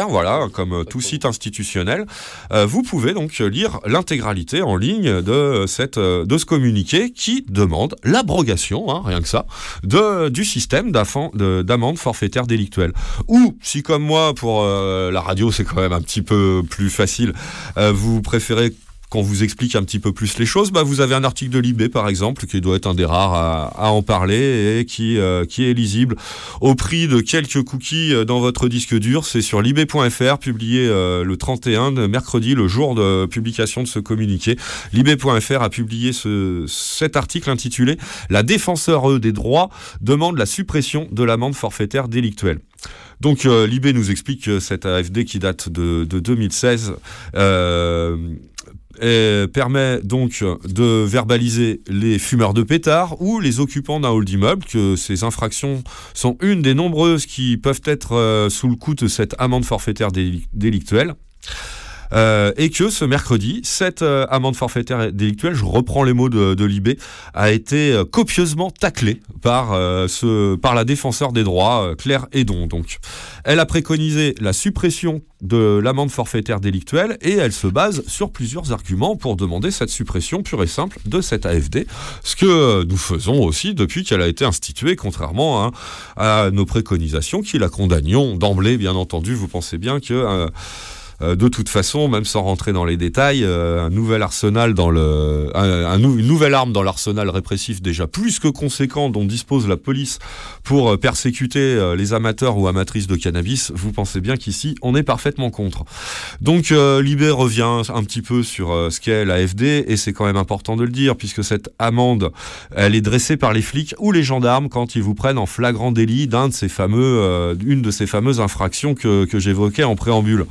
voilà, comme euh, tout site institutionnel. Euh, vous pouvez donc lire l'intégralité en ligne de, cette, euh, de ce communiqué qui demande l'abrogation, hein, rien que ça, de, du système d'amende forfaitaire délictuelle. Ou, si comme moi, pour euh, la radio, c'est quand même un petit peu plus facile, euh, vous préférez qu'on vous explique un petit peu plus les choses, bah vous avez un article de Libé par exemple qui doit être un des rares à, en parler et qui, euh, qui est lisible au prix de quelques cookies euh, dans votre disque dur. C'est sur libé.fr, publié euh, le 31 de mercredi, le jour de publication de ce communiqué. Libé.fr a publié ce, cet article intitulé La défenseur des droits demande la suppression de l'amende forfaitaire délictuelle. Donc euh, Libé nous explique que cette AFD qui date de, de 2016 euh, et permet donc de verbaliser les fumeurs de pétards ou les occupants d'un hall d'immeuble, que ces infractions sont une des nombreuses qui peuvent être euh, sous le coup de cette amende forfaitaire déli- délictuelle. Euh, et que ce mercredi, cette euh, amende forfaitaire délictuelle, je reprends les mots de, de Libé, a été euh, copieusement taclée par, ce, par la défenseur des droits, Claire Edon. Donc, elle a préconisé la suppression de l'amende forfaitaire délictuelle et elle se base sur plusieurs arguments pour demander cette suppression pure et simple de cette AFD, ce que nous faisons aussi depuis qu'elle a été instituée, contrairement à nos préconisations qui la condamnions d'emblée, bien entendu. Vous pensez bien que... de toute façon, même sans rentrer dans les détails, euh, un nouvel arsenal une nouvelle arme dans l'arsenal répressif déjà plus que conséquent dont dispose la police pour euh, persécuter euh, les amateurs ou amatrices de cannabis, vous pensez bien qu'ici, on est parfaitement contre. Donc euh, Libé revient un petit peu sur euh, ce qu'est l'AFD et c'est quand même important de le dire puisque cette amende, elle est dressée par les flics ou les gendarmes quand ils vous prennent en flagrant délit d'un de ces fameux, euh, une de ces fameuses infractions que j'évoquais en préambule.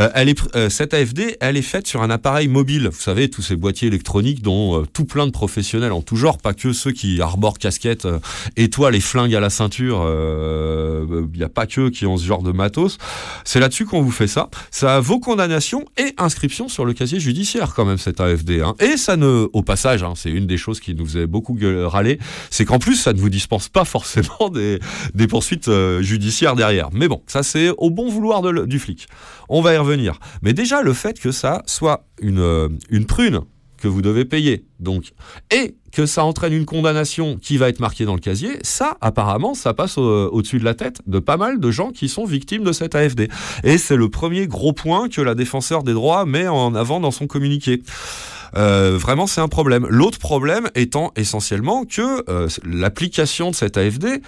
Euh, elle est, euh, cette AFD, elle est faite sur un appareil mobile. Vous savez, tous ces boîtiers électroniques dont euh, tout plein de professionnels en tout genre, pas que ceux qui arborent casquettes, euh, étoiles et flingues à la ceinture. Il n'y a pas que qui ont ce genre de matos. C'est là-dessus qu'on vous fait ça. Ça a vos condamnations et inscriptions sur le casier judiciaire quand même cette AFD. hein. Et ça ne, au passage, hein, c'est une des choses qui nous faisait beaucoup râler, c'est qu'en plus ça ne vous dispense pas forcément des, des poursuites euh, judiciaires derrière. Mais bon, ça c'est au bon vouloir du flic. On va y revenir. Mais déjà le fait que ça soit une, euh, une prune que vous devez payer, donc, et que ça entraîne une condamnation qui va être marquée dans le casier, ça, apparemment, ça passe au- au-dessus de la tête de pas mal de gens qui sont victimes de cette AFD. Et c'est le premier gros point que la défenseur des droits met en avant dans son communiqué. Euh, vraiment, c'est un problème. L'autre problème étant essentiellement que euh, l'application de cette AFD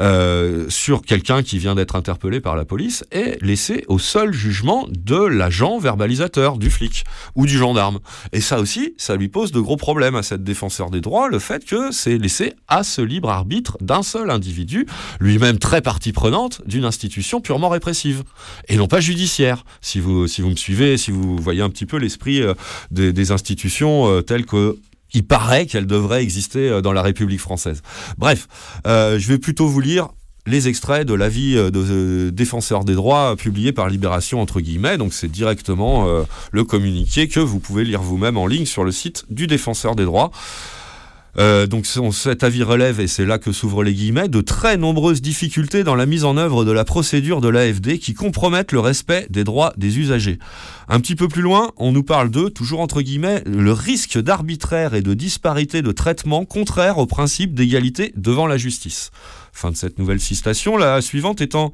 euh, sur quelqu'un qui vient d'être interpellé par la police est laissée au seul jugement de l'agent verbalisateur, du flic ou du gendarme. Et ça aussi, ça lui pose de gros problèmes à cette défenseur des droits, le fait que c'est laissé à ce libre arbitre d'un seul individu, lui-même très partie prenante d'une institution purement répressive et non pas judiciaire. Si vous, si vous me suivez, si vous voyez un petit peu l'esprit euh, des, des institutions euh, telles que il paraît qu'elles devraient exister euh, dans la République française. Bref, euh, je vais plutôt vous lire les extraits de l'avis de défenseur des droits publié par Libération entre guillemets. Donc c'est directement le communiqué que vous pouvez lire vous-même en ligne sur le site du défenseur des droits. Euh, donc cet avis relève, et c'est là que s'ouvrent les guillemets, de très nombreuses difficultés dans la mise en œuvre de la procédure de l'AFD qui compromettent le respect des droits des usagers. Un petit peu plus loin, on nous parle de, toujours entre guillemets, le risque d'arbitraire et de disparité de traitement contraire au principe d'égalité devant la justice. Fin de cette nouvelle citation, la suivante étant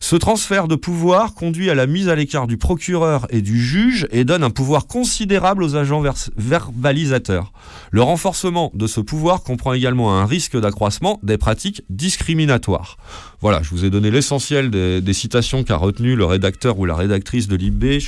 ce transfert de pouvoir conduit à la mise à l'écart du procureur et du juge et donne un pouvoir considérable aux agents verbalisateurs. Le renforcement de ce pouvoir comprend également un risque d'accroissement des pratiques discriminatoires. Voilà, je vous ai donné l'essentiel des, des citations qu'a retenu le rédacteur ou la rédactrice de l'IB.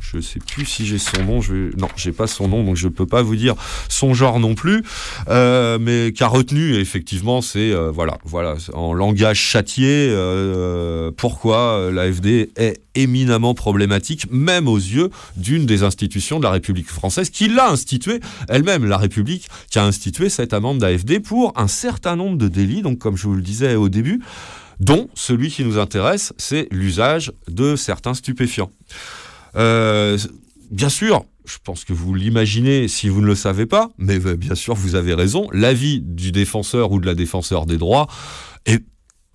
Je ne sais plus si j'ai son nom. Je vais... Non, j'ai pas son nom, donc je peux pas vous dire son genre non plus. Euh, mais qu'a retenu, effectivement, c'est euh, voilà, voilà, en langage châtié, euh, pourquoi euh, l'AFD est éminemment problématique, même aux yeux d'une des institutions de la République française qui l'a instituée elle-même, la République, qui a institué cette amende d'AFD pour un certain nombre de délits, donc comme je vous le disais au début, dont celui qui nous intéresse, c'est l'usage de certains stupéfiants. Euh, bien sûr, je pense que vous l'imaginez si vous ne le savez pas, mais euh, bien sûr, vous avez raison, l'avis du défenseur ou de la défenseur des droits est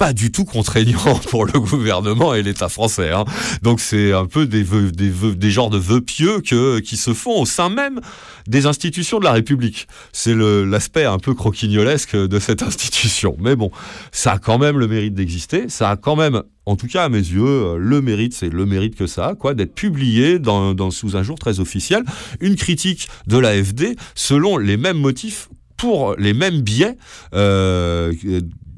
pas du tout contraignant pour le gouvernement et l'État français. hein. Donc c'est un peu des, vœux, des, vœux- des genres de vœux pieux que, qui se font au sein même des institutions de la République. C'est l'aspect un peu croquignolesque de cette institution. Mais bon, ça a quand même le mérite d'exister. Ça a quand même, en tout cas à mes yeux, le mérite, c'est le mérite que ça a, quoi, d'être publié dans, dans- sous un jour très officiel, une critique de l'AFD selon les mêmes motifs pour les mêmes biais euh,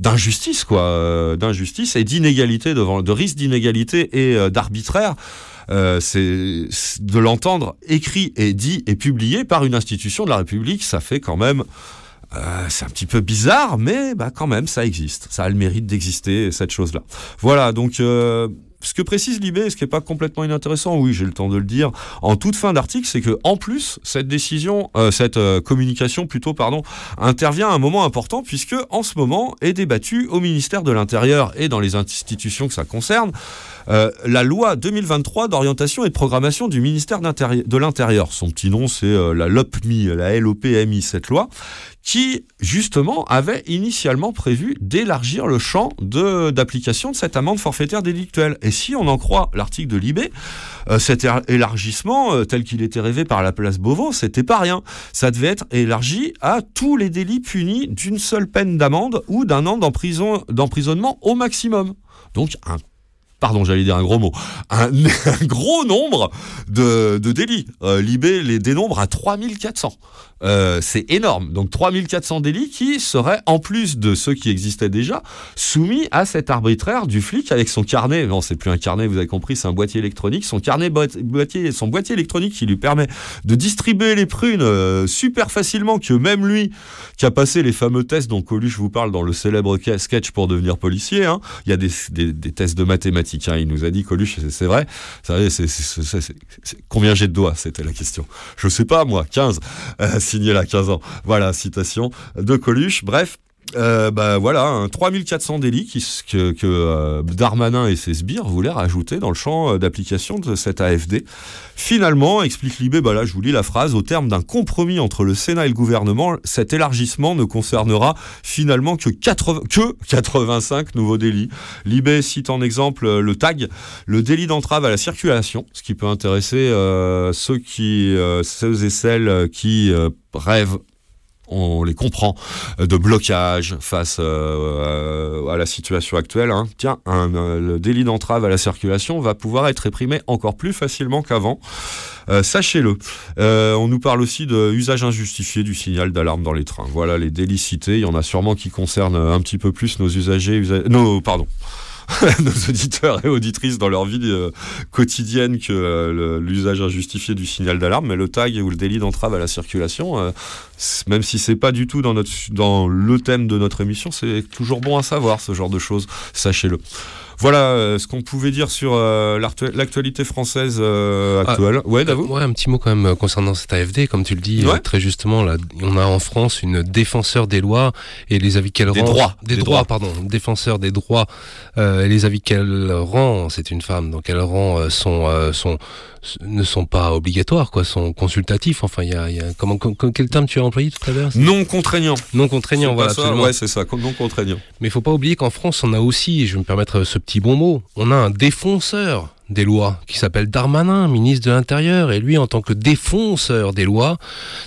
d'injustice, quoi, euh, d'injustice et d'inégalité devant, de risque d'inégalité et euh, d'arbitraire. Euh, c'est de l'entendre écrit et dit et publié par une institution de la République, ça fait quand même. euh, c'est un petit peu bizarre, mais bah, quand même, ça existe. Ça a le mérite d'exister, cette chose-là. Voilà, donc euh, ce que précise Libé, ce qui n'est pas complètement inintéressant, oui, j'ai le temps de le dire, en toute fin d'article, c'est que en plus, cette décision, euh, cette euh, communication plutôt, pardon, intervient à un moment important puisque en ce moment est débattue au ministère de l'Intérieur et dans les institutions que ça concerne euh, la loi 2023 d'orientation et de programmation du ministère de l'Intérieur. Son petit nom, c'est euh, la LOPMI, la LOPMI, cette loi, qui justement avait initialement prévu d'élargir le champ d'application de, cette amende forfaitaire délictuelle. Et si on en croit l'article de Libé, euh, cet élar- élargissement, tel qu'il était rêvé par la place Beauvau, c'était pas rien. Ça devait être élargi à tous les délits punis d'une seule peine d'amende ou d'un an d'emprison- d'emprisonnement au maximum. Donc un pardon, j'allais dire un gros mot, un, gros nombre de, de délits. Euh, Libé les dénombre à 3400. Euh, c'est énorme. Donc 3400 délits qui seraient, en plus de ceux qui existaient déjà, soumis à cet arbitraire du flic avec son carnet. Non, c'est plus un carnet, vous avez compris, c'est un boîtier électronique. Son carnet boîti- boîtier, son boîtier électronique qui lui permet de distribuer les prunes euh, super facilement que même lui, qui a passé les fameux tests dont Coluche vous parle dans le célèbre sketch pour devenir policier, hein, il y a des, des- des tests de mathématiques. hein. il nous a dit Coluche, c'est- vrai. Combien j'ai de doigts C'était la question. Je sais pas moi, 15. Euh, signé là, 15 ans. Voilà, citation de Coluche. Bref. Euh, bah voilà, hein, 3400 délits que, euh, Darmanin et ses sbires voulaient rajouter dans le champ euh, d'application de cette AFD. Finalement, explique Libé, bah là je vous lis la phrase, au terme d'un compromis entre le Sénat et le gouvernement, cet élargissement ne concernera finalement que, 80 que 85 nouveaux délits. Libé cite en exemple le tag, le délit d'entrave à la circulation, ce qui peut intéresser ceux, et celles qui rêvent on les comprend, euh, de blocage face euh, euh, à la situation actuelle. hein. Tiens, le délit d'entrave à la circulation va pouvoir être réprimé encore plus facilement qu'avant. Sachez-le. On nous parle aussi de usage injustifié du signal d'alarme dans les trains. Voilà les délits cités. Il y en a sûrement qui concernent un petit peu plus nos usagers, pardon, nos auditeurs et auditrices dans leur vie euh, quotidienne que euh, l'usage injustifié du signal d'alarme, mais le tag ou le délit d'entrave à la circulation, euh, même si c'est pas du tout dans le thème de notre émission, c'est toujours bon à savoir ce genre de choses, sachez-le. Voilà euh, ce qu'on pouvait dire sur euh, l'actualité française euh, actuelle. ouais, Davo Ouais, un petit mot quand même concernant cette AFD, comme tu le dis Ouais. très justement. Là, on a en France une défenseur des lois et les avis qu'elle Des rend. droits. Des, Des droits, droits. pardon. Défenseur des droits euh, et les avis qu'elle rend. C'est une femme, donc elle rend euh, euh, sont ne sont pas obligatoires, quoi, sont consultatifs. Enfin, il y a, y comment, quel terme tu as employé tout à l'heure? Non contraignant. Non contraignant, voilà. ça absolument. Ouais, c'est ça, non contraignant. Mais il faut pas oublier qu'en France, on a aussi, je vais me permettre ce petit bon mot, on a un défonceur des lois qui s'appelle Darmanin, ministre de l'Intérieur, et lui, en tant que défonceur des lois,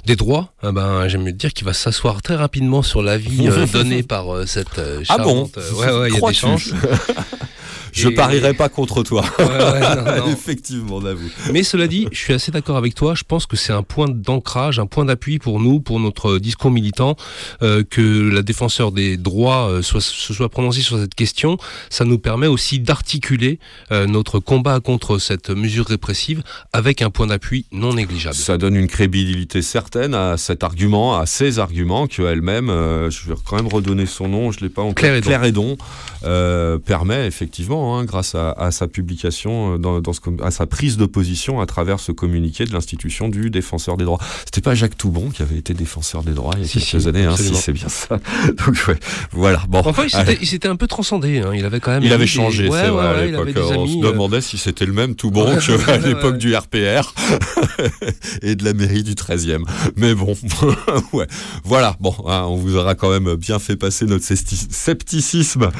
des droits, eh ben, j'aime dire qu'il va s'asseoir très rapidement sur l'avis euh, donné par euh, cette euh, Ah bon? euh, ouais, ouais, il y a des chances. Je Et- parierai pas contre toi. Ouais, ouais, non, non. Effectivement, Davo. Mais cela dit, je suis assez d'accord avec toi. Je pense que c'est un point d'ancrage, un point d'appui pour nous, pour notre discours militant, euh, que la défenseur des droits euh, soit, se soit prononcée sur cette question. Ça nous permet aussi d'articuler euh, notre combat contre cette mesure répressive avec un point d'appui non négligeable. Ça donne une crédibilité certaine à cet argument, à ces arguments que elle-même, je vais quand même redonner son nom, je l'ai pas encore. Claire Hédon. Hédon, euh, permet effectivement, hein, grâce à, à sa publication, euh, dans, dans ce, à sa prise de position à travers ce communiqué de l'institution du défenseur des droits. C'était pas Jacques Toubon qui avait été défenseur des droits il y a Si, quelques si, années, hein, si c'est bien ça. Donc ouais, voilà. Bon. Enfin, il s'était- il s'était un peu transcendé. hein. Il avait quand même. Il avait des- changé, Ouais, c'est ouais, vrai, à ouais, il avait l'époque. des On amis, se euh, demandait si c'était le même tout bon Ouais, qu'à ouais, l'époque ouais. du RPR et de la mairie du 13e. Mais bon, ouais. Voilà, bon, hein, on vous aura quand même bien fait passer notre scepticisme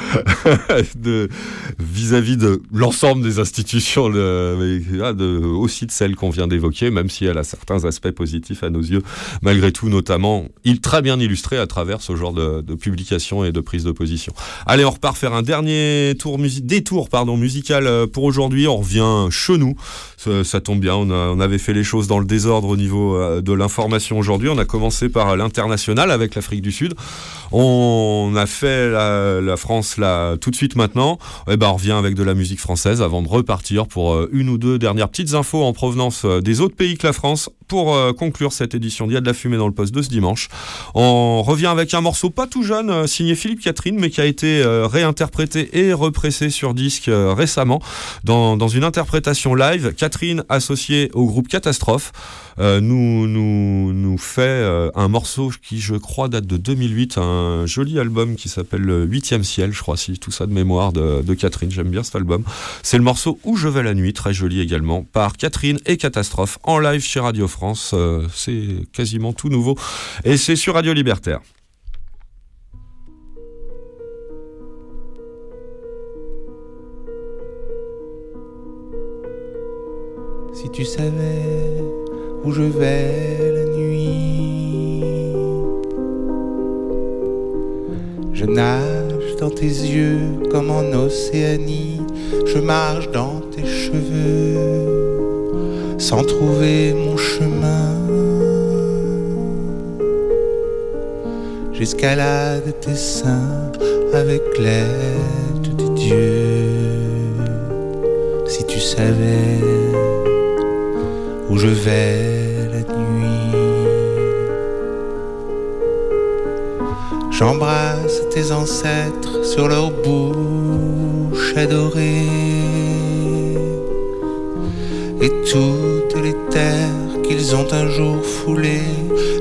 de- vis-à-vis de l'ensemble des institutions, ah, aussi de celles qu'on vient d'évoquer, même si elle a certains aspects positifs à nos yeux, malgré tout, notamment, il très bien illustré à travers ce genre de, de publication et de prise de position. Allez, on repart faire un dernier tour détour pardon, musical euh, pour aujourd'hui. On revient chez nous. Ça, tombe bien, on, avait fait les choses dans le désordre au niveau euh, de l'information aujourd'hui. On a commencé par l'international avec l'Afrique du Sud. On a fait la, France là tout de suite maintenant. Et ben, on revient avec de la musique française avant de repartir pour euh, une ou deux dernières petites infos en provenance euh, des autres pays que la France pour euh, conclure cette édition d'Il y a de la fumée dans le poste de ce dimanche. On revient avec un morceau pas tout jeune, euh, signé Philippe Catherine, mais qui a été euh, réinterprété et repressé sur disque récemment dans, une interprétation live. Catherine, associée au groupe Catastrophe, nous, fait un morceau qui, je crois, date de 2008, un joli album qui s'appelle Le Huitième Ciel, je crois, si tout ça de mémoire de, de Catherine. J'aime bien cet album. C'est le morceau Où je vais la nuit, très joli également, par Catherine et Catastrophe en live chez Radio France. Euh, c'est quasiment tout nouveau et c'est sur Radio Libertaire. Si tu savais où je vais la nuit, je nage nage dans tes yeux comme en Océanie. Je marche dans tes cheveux sans trouver mon chemin. J'escalade tes seins avec l'aide de Dieu. Si tu savais où je vais la nuit, j'embrasse tes ancêtres sur leur bouche adorée et toutes les terres qu'ils ont un jour foulées,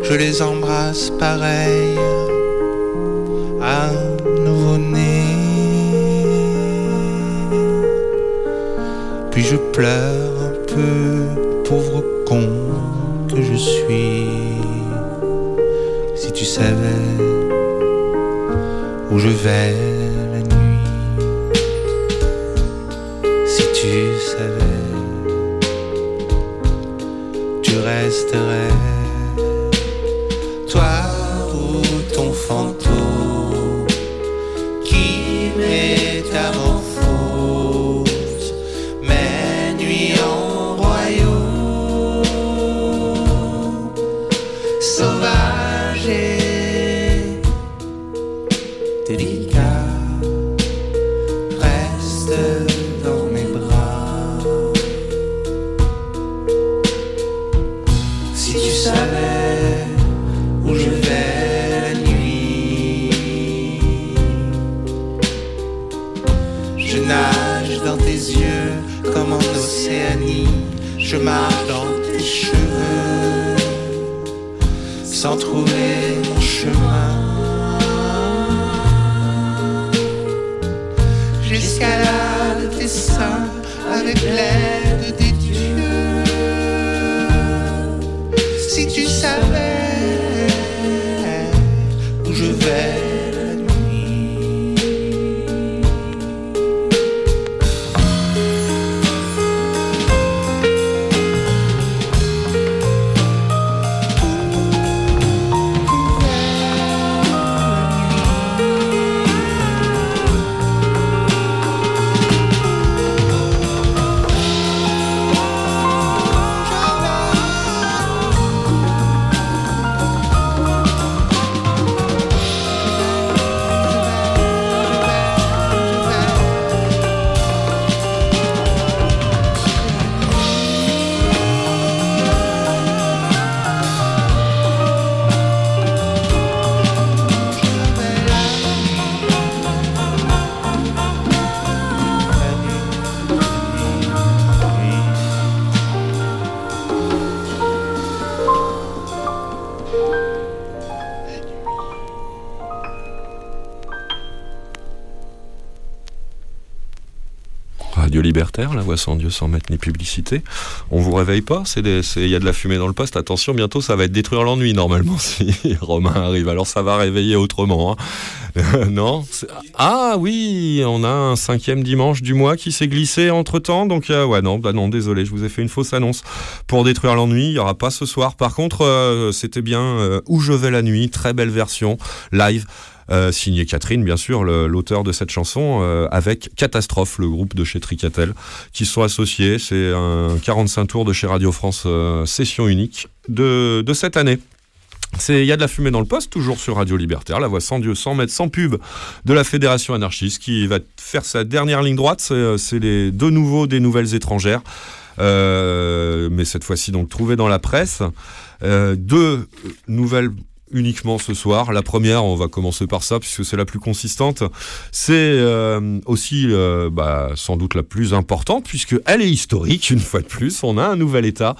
je les embrasse pareil à un nouveau-né. Puis je pleure un peu, pauvre con que je suis. Si tu savais où je vais la nuit, si tu savais, Toi ou ton fantôme qui métamorphose La voix sans Dieu sans mettre ni publicité. On vous réveille pas, il y a de la fumée dans le poste. Attention, bientôt ça va être détruire l'ennui normalement si Romain arrive. Alors ça va réveiller autrement. hein. Euh, non Ah oui, on a un cinquième dimanche du mois qui s'est glissé entre temps. Donc euh, ouais non, bah non, désolé, je vous ai fait une fausse annonce pour détruire l'ennui. Il y aura pas ce soir. Par contre, euh, c'était bien où je vais la nuit, très belle version live. Euh, signé Catherine, bien sûr, l'auteur de cette chanson, euh, avec Catastrophe, le groupe de chez Tricatel, qui sont associés. C'est un 45 tours de chez Radio France, euh, session unique de, de cette année. Il y a de la fumée dans le poste, toujours sur Radio Libertaire, la voix sans Dieu, sans mètres, sans pub de la Fédération anarchiste qui va faire sa dernière ligne droite. C'est euh, deux nouveaux des nouvelles étrangères. Mais cette fois-ci donc trouvées dans la presse. Deux nouvelles uniquement ce soir. La première, on va commencer par ça puisque c'est la plus consistante. C'est euh, aussi euh, bah, sans doute la plus importante puisque elle est historique une fois de plus. On a un nouvel état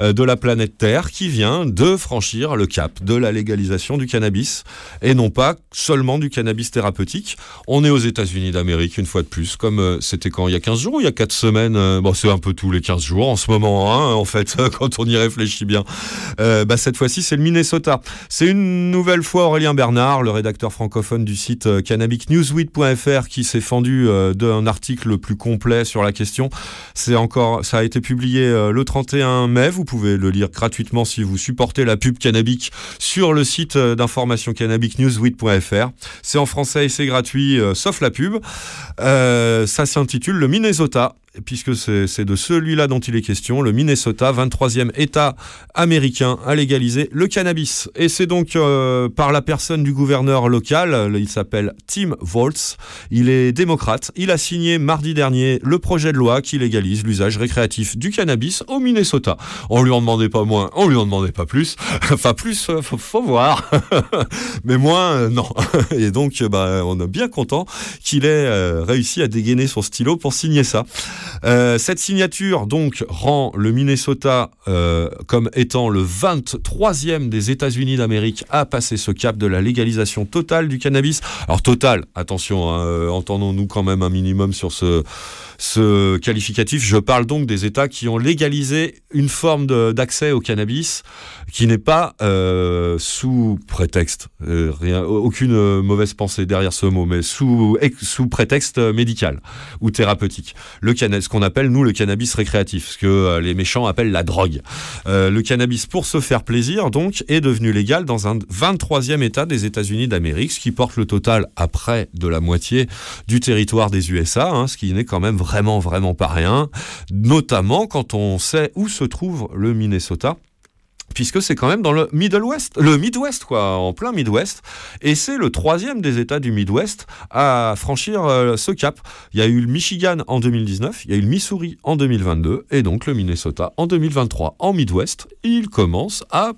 euh, de la planète Terre qui vient de franchir le cap de la légalisation du cannabis et non pas seulement du cannabis thérapeutique. On est aux États-Unis d'Amérique une fois de plus, comme c'était quand? Il y a 15 jours ou il y a 4 semaines. bon, c'est un peu tous les 15 jours en ce moment, hein, en fait, quand on y réfléchit bien. Bah, cette fois-ci, c'est le Minnesota. C'est une Une nouvelle fois, Aurélien Bernard, le rédacteur francophone du site euh, cannabisnewsweed.fr, qui s'est fendu euh, d'un article le plus complet sur la question. C'est encore, ça a été publié euh, le 31 mai. Vous pouvez le lire gratuitement si vous supportez la pub cannabique sur le site d'information cannabisnewsweed.fr. C'est en français et c'est gratuit, sauf la pub. Ça s'intitule Le Minnesota puisque c'est de celui-là dont il est question, le Minnesota, 23e État américain à légaliser le cannabis. Et c'est donc euh, par la personne du gouverneur local, il s'appelle Tim Volz, il est démocrate, il a signé mardi dernier le projet de loi qui légalise l'usage récréatif du cannabis au Minnesota. On lui en demandait pas moins, on lui en demandait pas plus, enfin plus, euh, faut, faut voir, mais moins, euh, non. Et donc, bah, on est bien content qu'il ait réussi à dégainer son stylo pour signer ça. Euh, cette signature donc rend le Minnesota euh, comme étant le 23e des États-Unis d'Amérique à passer ce cap de la légalisation totale du cannabis. Alors total, attention, hein, euh, entendons-nous quand même un minimum sur ce ce qualificatif. Je parle donc des États qui ont légalisé une forme d'accès au cannabis qui n'est pas euh, sous prétexte, euh, rien, aucune euh, mauvaise pensée derrière ce mot, mais sous, sous prétexte médical ou thérapeutique. Le ce qu'on appelle nous le cannabis récréatif, ce que les méchants appellent la drogue. Le cannabis pour se faire plaisir donc est devenu légal dans un 23e État des États-Unis d'Amérique, ce qui porte le total à près de la moitié du territoire des USA, hein, ce qui n'est quand même vraiment vraiment pas rien, notamment quand on sait où se trouve le Minnesota puisque c'est quand même dans le Middle le Midwest quoi, en plein Midwest, et c'est le troisième des États du Midwest à franchir euh, ce cap. Il y a eu le Michigan en 2019, il y a eu le Missouri en 2022, et donc le Minnesota en 2023. En Midwest, il commence à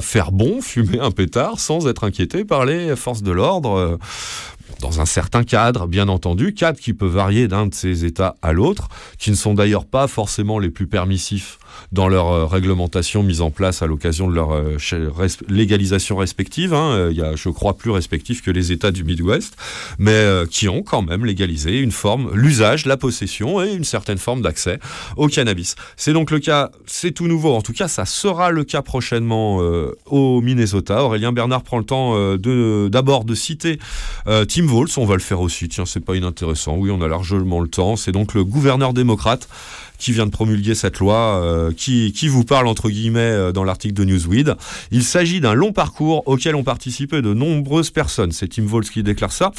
faire bon, fumer un pétard sans être inquiété par les forces de l'ordre. euh, dans un certain cadre, bien entendu, cadre qui peut varier d'un de ces États à l'autre, qui ne sont d'ailleurs pas forcément les plus permissifs dans leur euh, réglementation mise en place à l'occasion de leur euh, légalisation respective. hein. Euh, Il y a, je crois, plus respectifs que les États du Midwest, mais qui ont quand même légalisé une forme, l'usage, la possession et une certaine forme d'accès au cannabis. C'est donc le cas, c'est tout nouveau. En tout cas, ça sera le cas prochainement au Minnesota. Aurélien Bernard prend le temps d'abord de citer Tim Walz. On va le faire aussi. Tiens, c'est pas inintéressant. Oui, on a largement le temps. C'est donc le gouverneur démocrate qui vient de promulguer cette loi, euh, qui, qui vous parle entre guillemets euh, dans l'article de Newsweed. Il s'agit d'un long parcours auquel ont participé de nombreuses personnes. C'est Tim Walz qui déclare ça.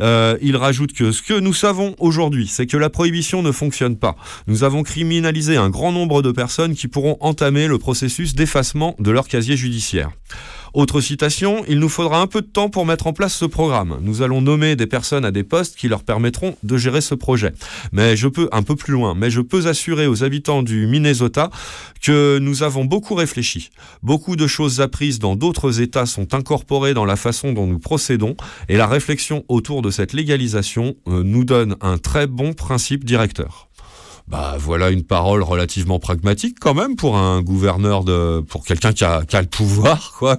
Euh, il rajoute que ce que nous savons aujourd'hui, c'est que la prohibition ne fonctionne pas. Nous avons criminalisé un grand nombre de personnes qui pourront entamer le processus d'effacement de leur casier judiciaire. Autre citation, il nous faudra un peu de temps pour mettre en place ce programme. Nous allons nommer des personnes à des postes qui leur permettront de gérer ce projet. Mais je peux, un peu plus loin, mais je peux assurer aux habitants du Minnesota que nous avons beaucoup réfléchi. Beaucoup de choses apprises dans d'autres États sont incorporées dans la façon dont nous procédons et la réflexion autour de cette légalisation euh, nous donne un très bon principe directeur. Bah voilà une parole relativement pragmatique quand même pour un gouverneur de, pour quelqu'un qui a, qui a le pouvoir, quoi,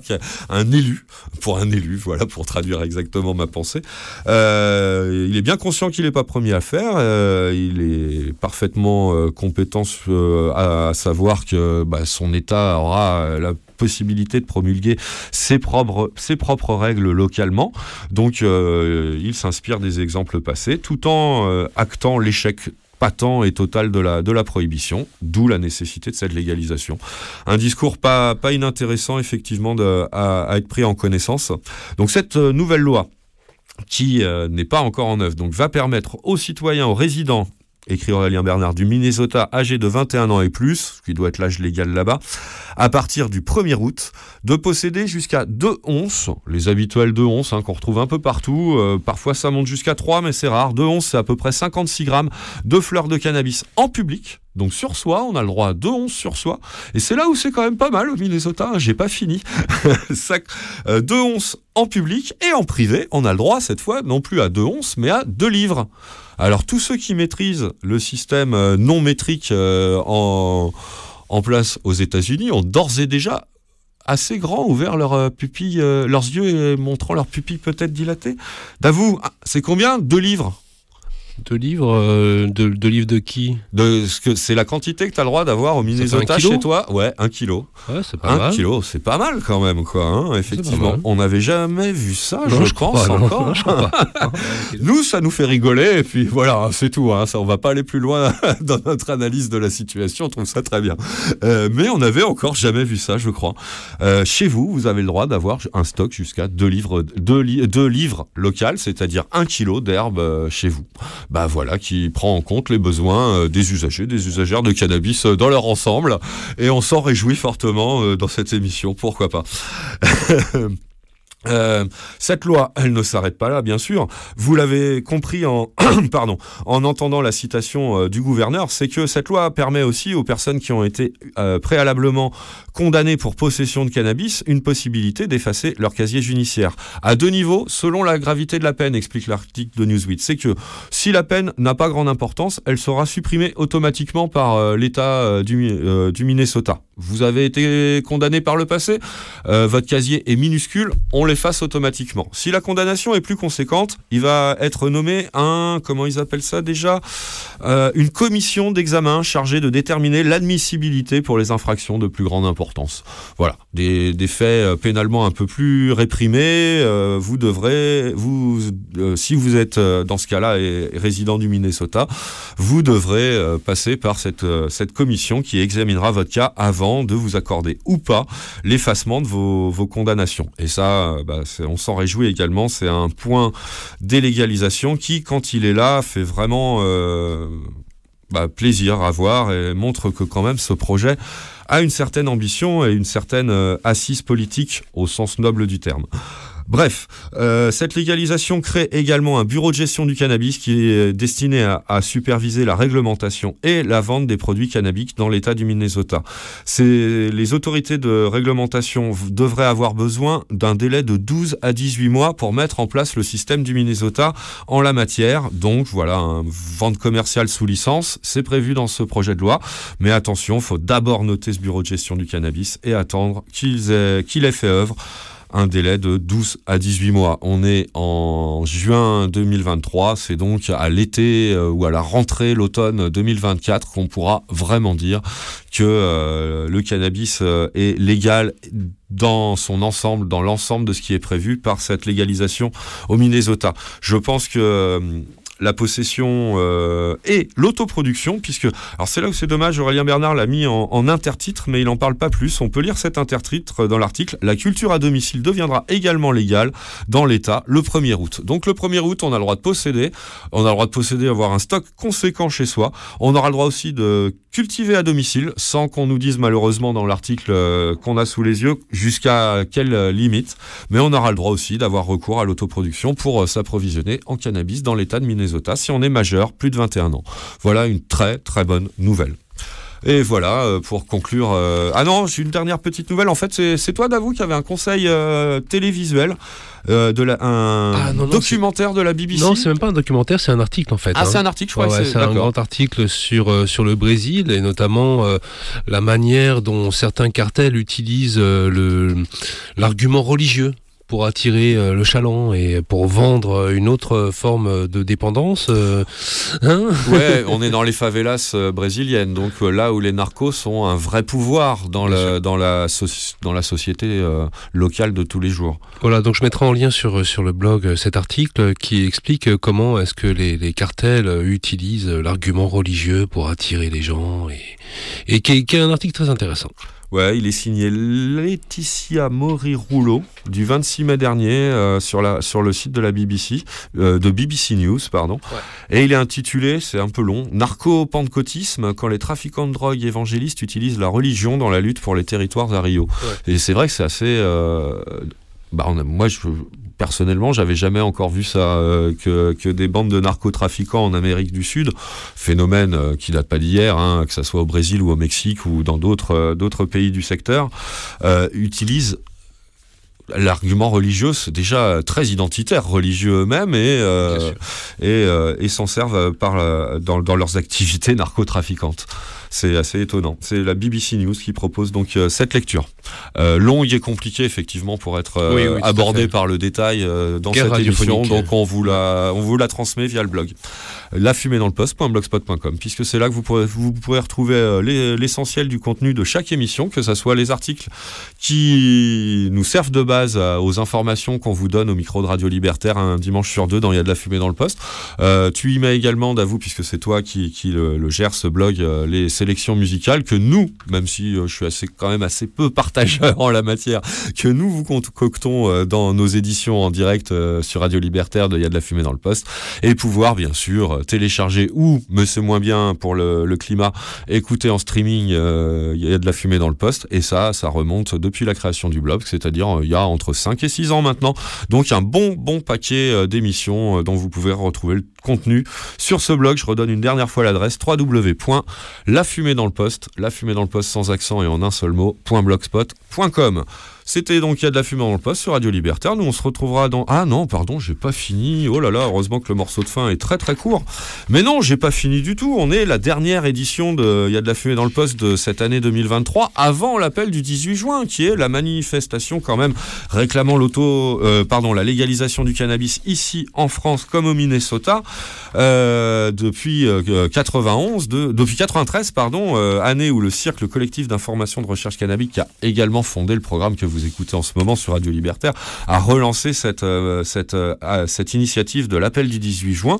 un élu, pour un élu, voilà, pour traduire exactement ma pensée. Euh, il est bien conscient qu'il n'est pas premier à faire. euh, il est parfaitement euh, compétent euh, à, à savoir que bah, son État aura euh, la possibilité de promulguer ses propres, ses propres règles localement. Donc, il s'inspire des exemples passés, tout en actant l'échec patent et total de la, prohibition, d'où la nécessité de cette légalisation. Un discours pas, inintéressant, effectivement, à être pris en connaissance. Donc, cette euh, nouvelle loi, qui euh, n'est pas encore en œuvre, donc va permettre aux citoyens, aux résidents, écrit Aurélien Bernard, du Minnesota âgés de 21 ans et plus, ce qui doit être l'âge légal là-bas, à partir du 1er août, de posséder jusqu'à 2 onces, les habituels 2 onces hein, qu'on retrouve un peu partout, euh, parfois ça monte jusqu'à 3 mais c'est rare, 2 onces c'est à peu près 56 grammes de fleurs de cannabis en public, donc sur soi, on a le droit à 2 onces sur soi, et c'est là où c'est quand même pas mal au Minnesota, hein, j'ai pas fini, Ça- euh, 2 onces en public et en privé, on a le droit cette fois non plus à 2 onces mais à 2 livres. Alors tous ceux qui maîtrisent le système euh, non métrique euh, en, place aux États-Unis ont d'ores et déjà assez grand ouvert leurs pupilles, leurs yeux et montrant leurs pupilles peut-être dilatées. D'avoue, ah, c'est combien? Deux livres? De livres euh, de, de livres de qui? De ce que c'est la quantité que tu as le droit d'avoir au Minnesota chez toi Ouais, un kilo. Ouais, c'est pas Un mal. kilo, c'est pas mal quand même, quoi. hein, effectivement, on n'avait jamais vu ça, Non, je, je pense pas, encore. Non, je crois pas. nous, ça nous fait rigoler, et puis voilà, c'est tout. Hein, ça, on va pas aller plus loin dans notre analyse de la situation. On trouve ça très bien. Euh, mais on n'avait encore jamais vu ça, je crois. Euh, chez vous, vous avez le droit d'avoir un stock jusqu'à deux livres, deux, li- deux livres locales, c'est-à-dire un kilo d'herbe euh, chez vous. Bah voilà, qui prend en compte les besoins euh, des usagers, des usagères de cannabis euh, dans leur ensemble. Et on s'en réjouit fortement euh, dans cette émission, pourquoi pas. Euh, cette loi, elle ne s'arrête pas là, bien sûr. Vous l'avez compris en, pardon, en entendant la citation euh, du gouverneur, c'est que cette loi permet aussi aux personnes qui ont été euh, préalablement condamnées pour possession de cannabis une possibilité d'effacer leur casier judiciaire. À deux niveaux, selon la gravité de la peine, explique l'article de Newsweek. C'est que si la peine n'a pas grande importance, elle sera supprimée automatiquement par l'État du, du Minnesota. Vous avez été condamné par le passé, votre casier est minuscule, on l'efface automatiquement. Si la condamnation est plus conséquente, il va être nommé un, comment ils appellent ça déjà, Euh, une commission d'examen chargée de déterminer l'admissibilité pour les infractions de plus grande importance. Voilà, des, des faits euh, pénalement un peu plus réprimés. euh, vous devrez, vous, si vous êtes dans ce cas-là et résident du Minnesota, vous devrez passer par cette, cette commission qui examinera votre cas avant de vous accorder ou pas l'effacement de vos, vos condamnations. Et ça, bah, c'est- on s'en réjouit également. C'est un point d'illégalisation qui, quand il est là, fait vraiment euh, bah, plaisir à voir et montre que quand même ce projet a une certaine ambition et une certaine euh, assise politique au sens noble du terme. Bref, euh, cette légalisation crée également un bureau de gestion du cannabis qui est destiné à, superviser la réglementation et la vente des produits cannabiques dans l'État du Minnesota. Les autorités de réglementation devraient avoir besoin d'un délai de 12 à 18 mois pour mettre en place le système du Minnesota en la matière. Donc voilà, un vente commerciale sous licence, c'est prévu dans ce projet de loi. Mais attention, faut d'abord noter ce bureau de gestion du cannabis et attendre qu'il ait, qu'il ait fait œuvre un délai de 12 à 18 mois. On est en juin 2023, c'est donc à l'été euh, ou à la rentrée, l'automne 2024, qu'on pourra vraiment dire que euh, le cannabis euh, est légal dans son ensemble, dans l'ensemble de ce qui est prévu par cette légalisation au Minnesota. Je pense que la possession euh, et l'autoproduction, puisque alors c'est là où c'est dommage, Aurélien Bernard l'a mis en, en intertitre, mais il n'en parle pas plus. On peut lire cet intertitre dans l'article. La culture à domicile deviendra également légale dans l'État le 1er août. Donc le 1er août, on a le droit de posséder, on a le droit de posséder, avoir un stock conséquent chez soi. On aura le droit aussi de cultiver à domicile, sans qu'on nous dise malheureusement dans l'article euh, qu'on a sous les yeux jusqu'à quelle euh, limite. Mais on aura le droit aussi d'avoir recours à l'autoproduction pour euh, s'approvisionner en cannabis dans l'État de Minnesota si on est majeur, plus de 21 ans. Voilà une très très bonne nouvelle. Et voilà, euh, pour conclure... euh, Ah non, j'ai une dernière petite nouvelle. En fait, c'est toi, Davou, qui avait un conseil euh, télévisuel, euh, de la, un Ah, non, non, documentaire de la BBC. Non, c'est même pas un documentaire, c'est un article en fait. Ah, hein. c'est un article, je crois Ouais, c'est- un grand article sur, euh, sur le Brésil et notamment euh, la manière dont certains cartels utilisent euh, le l'argument religieux pour attirer euh, le chaland et pour vendre une autre forme de dépendance. euh, hein Ouais, on est dans les favelas euh, brésiliennes, donc là où les narcos ont un vrai pouvoir dans, le, dans, la, dans la société locale de tous les jours. Voilà, donc je mettrai en lien sur, sur le blog cet article qui explique comment est-ce que les, les cartels utilisent l'argument religieux pour attirer les gens et, et qui, est- qui est un article très intéressant. Ouais, il est signé Laetitia Mori-Rouleau du 26 mai dernier euh, sur, la, sur le site de la BBC, euh, de BBC News, pardon. Et il est intitulé, c'est un peu long, Narco-pentecôtisme, quand les trafiquants de drogue évangélistes utilisent la religion dans la lutte pour les territoires à Rio. Et c'est vrai que c'est assez... euh, bah, on a- moi, je, personnellement, j'avais jamais encore vu ça, euh, que, des bandes de narcotrafiquants en Amérique du Sud, phénomène euh, qui date pas d'hier, hein, que ça soit au Brésil ou au Mexique ou dans d'autres euh, pays du secteur, utilisent l'argument religieux, c'est déjà très identitaire, religieux eux-mêmes, et, euh, et, euh, et s'en servent par, euh, dans, dans leurs activités narcotrafiquantes. C'est assez étonnant. C'est la BBC News qui propose donc euh, cette lecture. Euh, long et compliqué effectivement pour être Oui, oui, tout à abordé fait. par le détail dans Guerre cette émission. Donc on vous la, on vous la transmet via le blog. La fumée dans le poste.blogspot.com puisque c'est là que vous pourrez, vous pourrez retrouver les- l'essentiel du contenu de chaque émission, que ce soit les articles qui nous servent de base à- aux informations qu'on vous donne au micro de Radio Libertaire un dimanche sur deux dans Il y a de la fumée dans le poste. Euh, tu y mets également, Davou, puisque c'est toi qui, qui le, le gère ce blog, euh, les sélections musicales que nous, même si euh, je suis assez, quand même assez peu partageur en la matière, que nous vous concoctons euh, dans nos éditions en direct euh, sur Radio Libertaire de Il y a de la fumée dans le poste et pouvoir bien sûr euh, télécharger ou, mais c'est moins bien pour le, le climat, écouter en streaming euh, Il y a de la fumée dans le poste et ça, ça remonte depuis la création du blog, c'est-à-dire euh, il y a entre 5 et 6 ans maintenant. Donc un bon bon paquet euh, d'émissions euh, dont vous pouvez retrouver le contenu sur ce blog. Je redonne une dernière fois l'adresse www.lafumée dans le poste, la fumée dans le poste sans accent et en un seul mot, .blogspot.com. C'était donc Il y a de la fumée dans le poste sur Radio Libertaire. Nous, on se retrouvera dans. Ah non, pardon, j'ai pas fini. Oh là là, heureusement que le morceau de fin est très très court. Mais non, j'ai pas fini du tout. On est la dernière édition de Il y a de la fumée dans le poste de cette année 2023, avant l'appel du 18 juin, qui est la manifestation quand même réclamant l'auto, euh, pardon, la légalisation du cannabis ici en France comme au Minnesota euh, depuis euh, 91, de, depuis 93, pardon, euh, année où le Cirque, le collectif d'information de recherche cannabique, a également fondé le programme que vous écoutez en ce moment sur Radio Libertaire, a relancé cette euh, cette euh, ah, cette initiative de l'appel du 18 juin.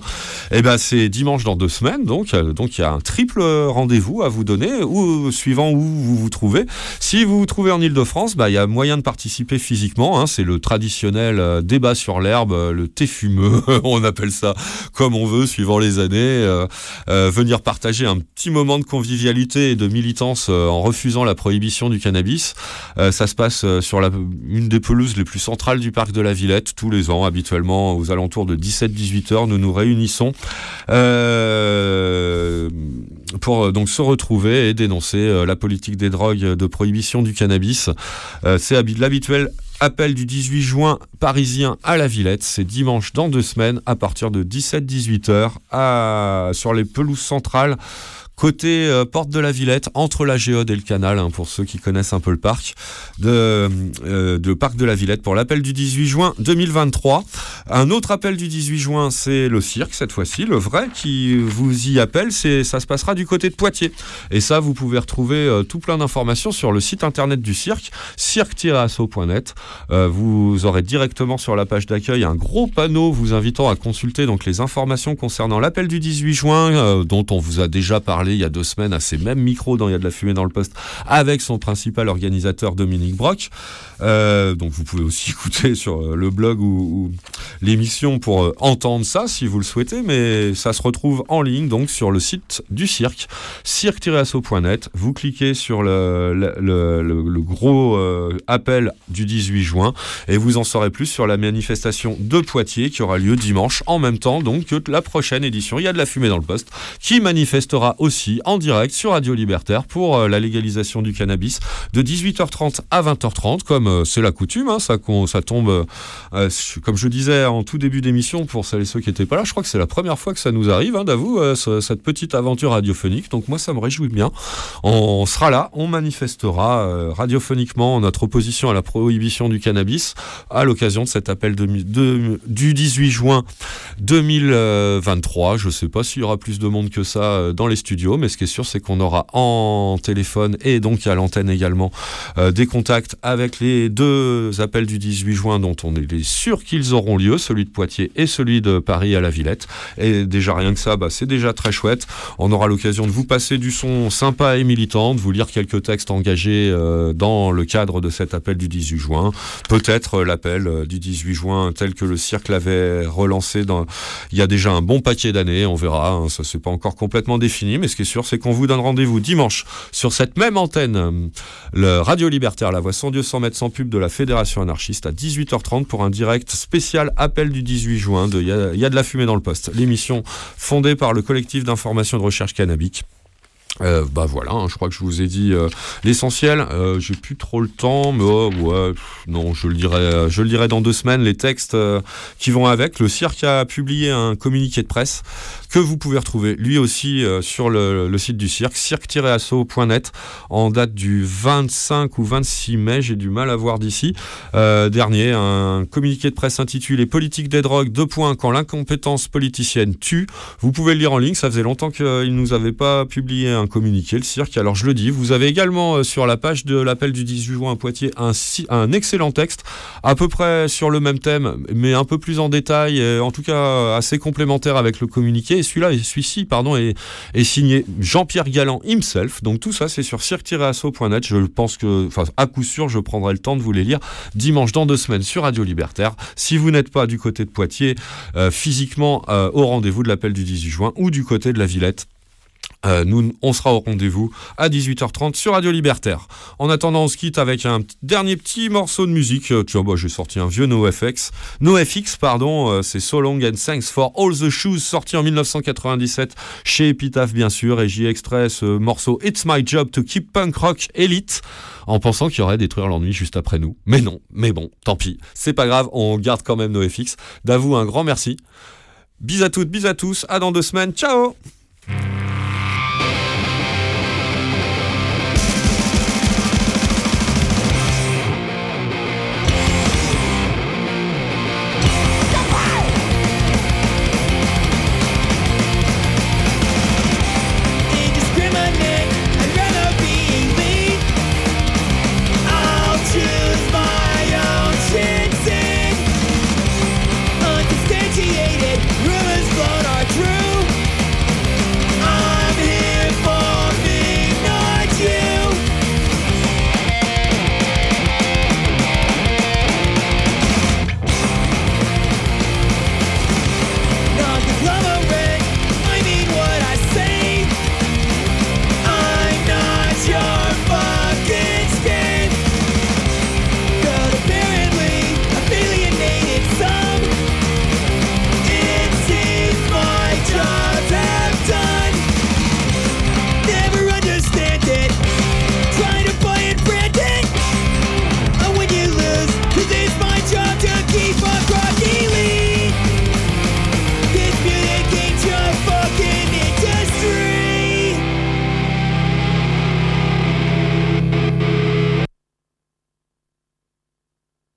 Et ben c'est dimanche dans deux semaines, donc euh, donc il y a un triple rendez-vous à vous donner, ou suivant où vous vous trouvez. Si vous vous trouvez en Ile-de-France, bah il y a moyen de participer physiquement. hein, c'est le traditionnel euh, débat sur l'herbe, euh, le thé fumeux, on appelle ça comme on veut, suivant les années. euh, euh, venir partager un petit moment de convivialité et de militance euh, en refusant la prohibition du cannabis. Euh, ça se passe euh, sur une des pelouses les plus centrales du parc de la Villette tous les ans, habituellement aux alentours de 17-18 heures. Nous nous réunissons euh, pour euh, donc se retrouver et dénoncer euh, la politique des drogues de prohibition du cannabis. C'est habi- l'habituel appel du 18 juin parisien à la Villette. C'est dimanche dans deux semaines à partir de 17-18 heures sur les pelouses centrales. Côté euh, porte de la Villette, entre la Géode et le canal, hein, pour ceux qui connaissent un peu le parc, de, euh, parc de la Villette pour l'appel du 18 juin 2023. Un autre appel du 18 juin, c'est le cirque cette fois-ci, le vrai qui vous y appelle, c'est ça se passera du côté de Poitiers. Et ça, vous pouvez retrouver euh, tout plein d'informations sur le site internet du cirque, cirque-asso.net. Vous aurez directement sur la page d'accueil un gros panneau vous invitant à consulter donc les informations concernant l'appel du 18 juin, dont on vous a déjà parlé il y a deux semaines à ces mêmes micros dans Il y a de la fumée dans le poste avec son principal organisateur Dominique Brock. Euh, donc vous pouvez aussi écouter sur euh, le blog ou, l'émission pour euh, entendre ça si vous le souhaitez, mais ça se retrouve en ligne donc sur le site du cirque, cirque-asso.net. Vous cliquez sur le, le, gros appel du 18 juin et vous en saurez plus sur la manifestation de Poitiers qui aura lieu dimanche en même temps donc que la prochaine édition. Il y a de la fumée dans le poste qui manifestera aussi en direct sur Radio Libertaire pour euh, la légalisation du cannabis de 18h30 à 20h30 comme euh, c'est la coutume. hein, ça, ça tombe, euh, comme je disais en tout début d'émission pour celles et ceux qui n'étaient pas là, je crois que c'est la première fois que ça nous arrive, hein, d'avou, ce- cette petite aventure radiophonique. Donc moi ça me réjouit bien. On sera là, on manifestera radiophoniquement notre opposition à la prohibition du cannabis à l'occasion de cet appel de, du 18 juin 2023. Je ne sais pas s'il y aura plus de monde que ça dans les studios, mais ce qui est sûr, c'est qu'on aura en téléphone et donc à l'antenne également euh, des contacts avec les deux appels du 18 juin dont on est sûr qu'ils auront lieu, celui de Poitiers et celui de Paris à la Villette. Et déjà rien que ça, bah, c'est déjà très chouette. On aura l'occasion de vous passer du son sympa et militant, de vous lire quelques textes engagés euh, dans le cadre de cet appel du 18 juin. Peut-être euh, l'appel du 18 juin tel que le cirque l'avait relancé il y a déjà un bon paquet d'années, on verra, hein, ça c'est pas encore complètement défini, mais ce qui est sûr c'est qu'on vous donne rendez-vous dimanche sur cette même antenne, le Radio Libertaire, la voix sans Dieu sans mètres sans pub de la Fédération anarchiste à 18h30 pour un direct spécial appel du 18 juin de Il y a- de la fumée dans le poste, l'émission fondée par le collectif d'information de recherche cannabique Euh, bah voilà, hein, je crois que je vous ai dit euh, l'essentiel. Euh, J'ai plus trop le temps, mais oh, non, je le dirai, je le dirai dans deux semaines. Les textes qui vont avec. Le cirque a publié un communiqué de presse que vous pouvez retrouver lui aussi euh, sur le, site du cirque, cirque-asso.net, en date du 25 ou 26 mai. J'ai du mal à voir d'ici. Euh, dernier, un communiqué de presse intitulé Politique des drogues, deux points, quand l'incompétence politicienne tue. Vous pouvez le lire en ligne. Ça faisait longtemps qu'il ne nous avait pas publié un communiqué, le cirque. Alors je le dis, vous avez également euh, sur la page de l'appel du 18 juin à Poitiers un, excellent texte, à peu près sur le même thème, mais un peu plus en détail, en tout cas assez complémentaire avec le communiqué. Et celui-là, celui-ci, est signé Jean-Pierre Galland himself. Donc tout ça, c'est sur cirque-asso.net. Je pense que, enfin, à coup sûr, je prendrai le temps de vous les lire dimanche dans deux semaines sur Radio Libertaire. Si vous n'êtes pas du côté de Poitiers, euh, physiquement euh, au rendez-vous de l'appel du 18 juin ou du côté de la Villette. Euh, on sera au rendez-vous à 18h30 sur Radio Libertaire. En attendant, on se quitte avec un dernier petit morceau de musique. Euh, tiens, bah, j'ai sorti un vieux NoFX. NoFX, pardon, euh, c'est So Long and Thanks for All the Shoes, sorti en 1997 chez Epitaph, bien sûr, et j'y ai extrait ce morceau It's My Job to Keep Punk Rock Elite, en pensant qu'il y aurait détruire l'ennui juste après nous. Mais non, mais bon, tant pis. C'est pas grave, on garde quand même NoFX. D'avoue, un grand merci. Bis à toutes, bis à tous, à dans deux semaines, ciao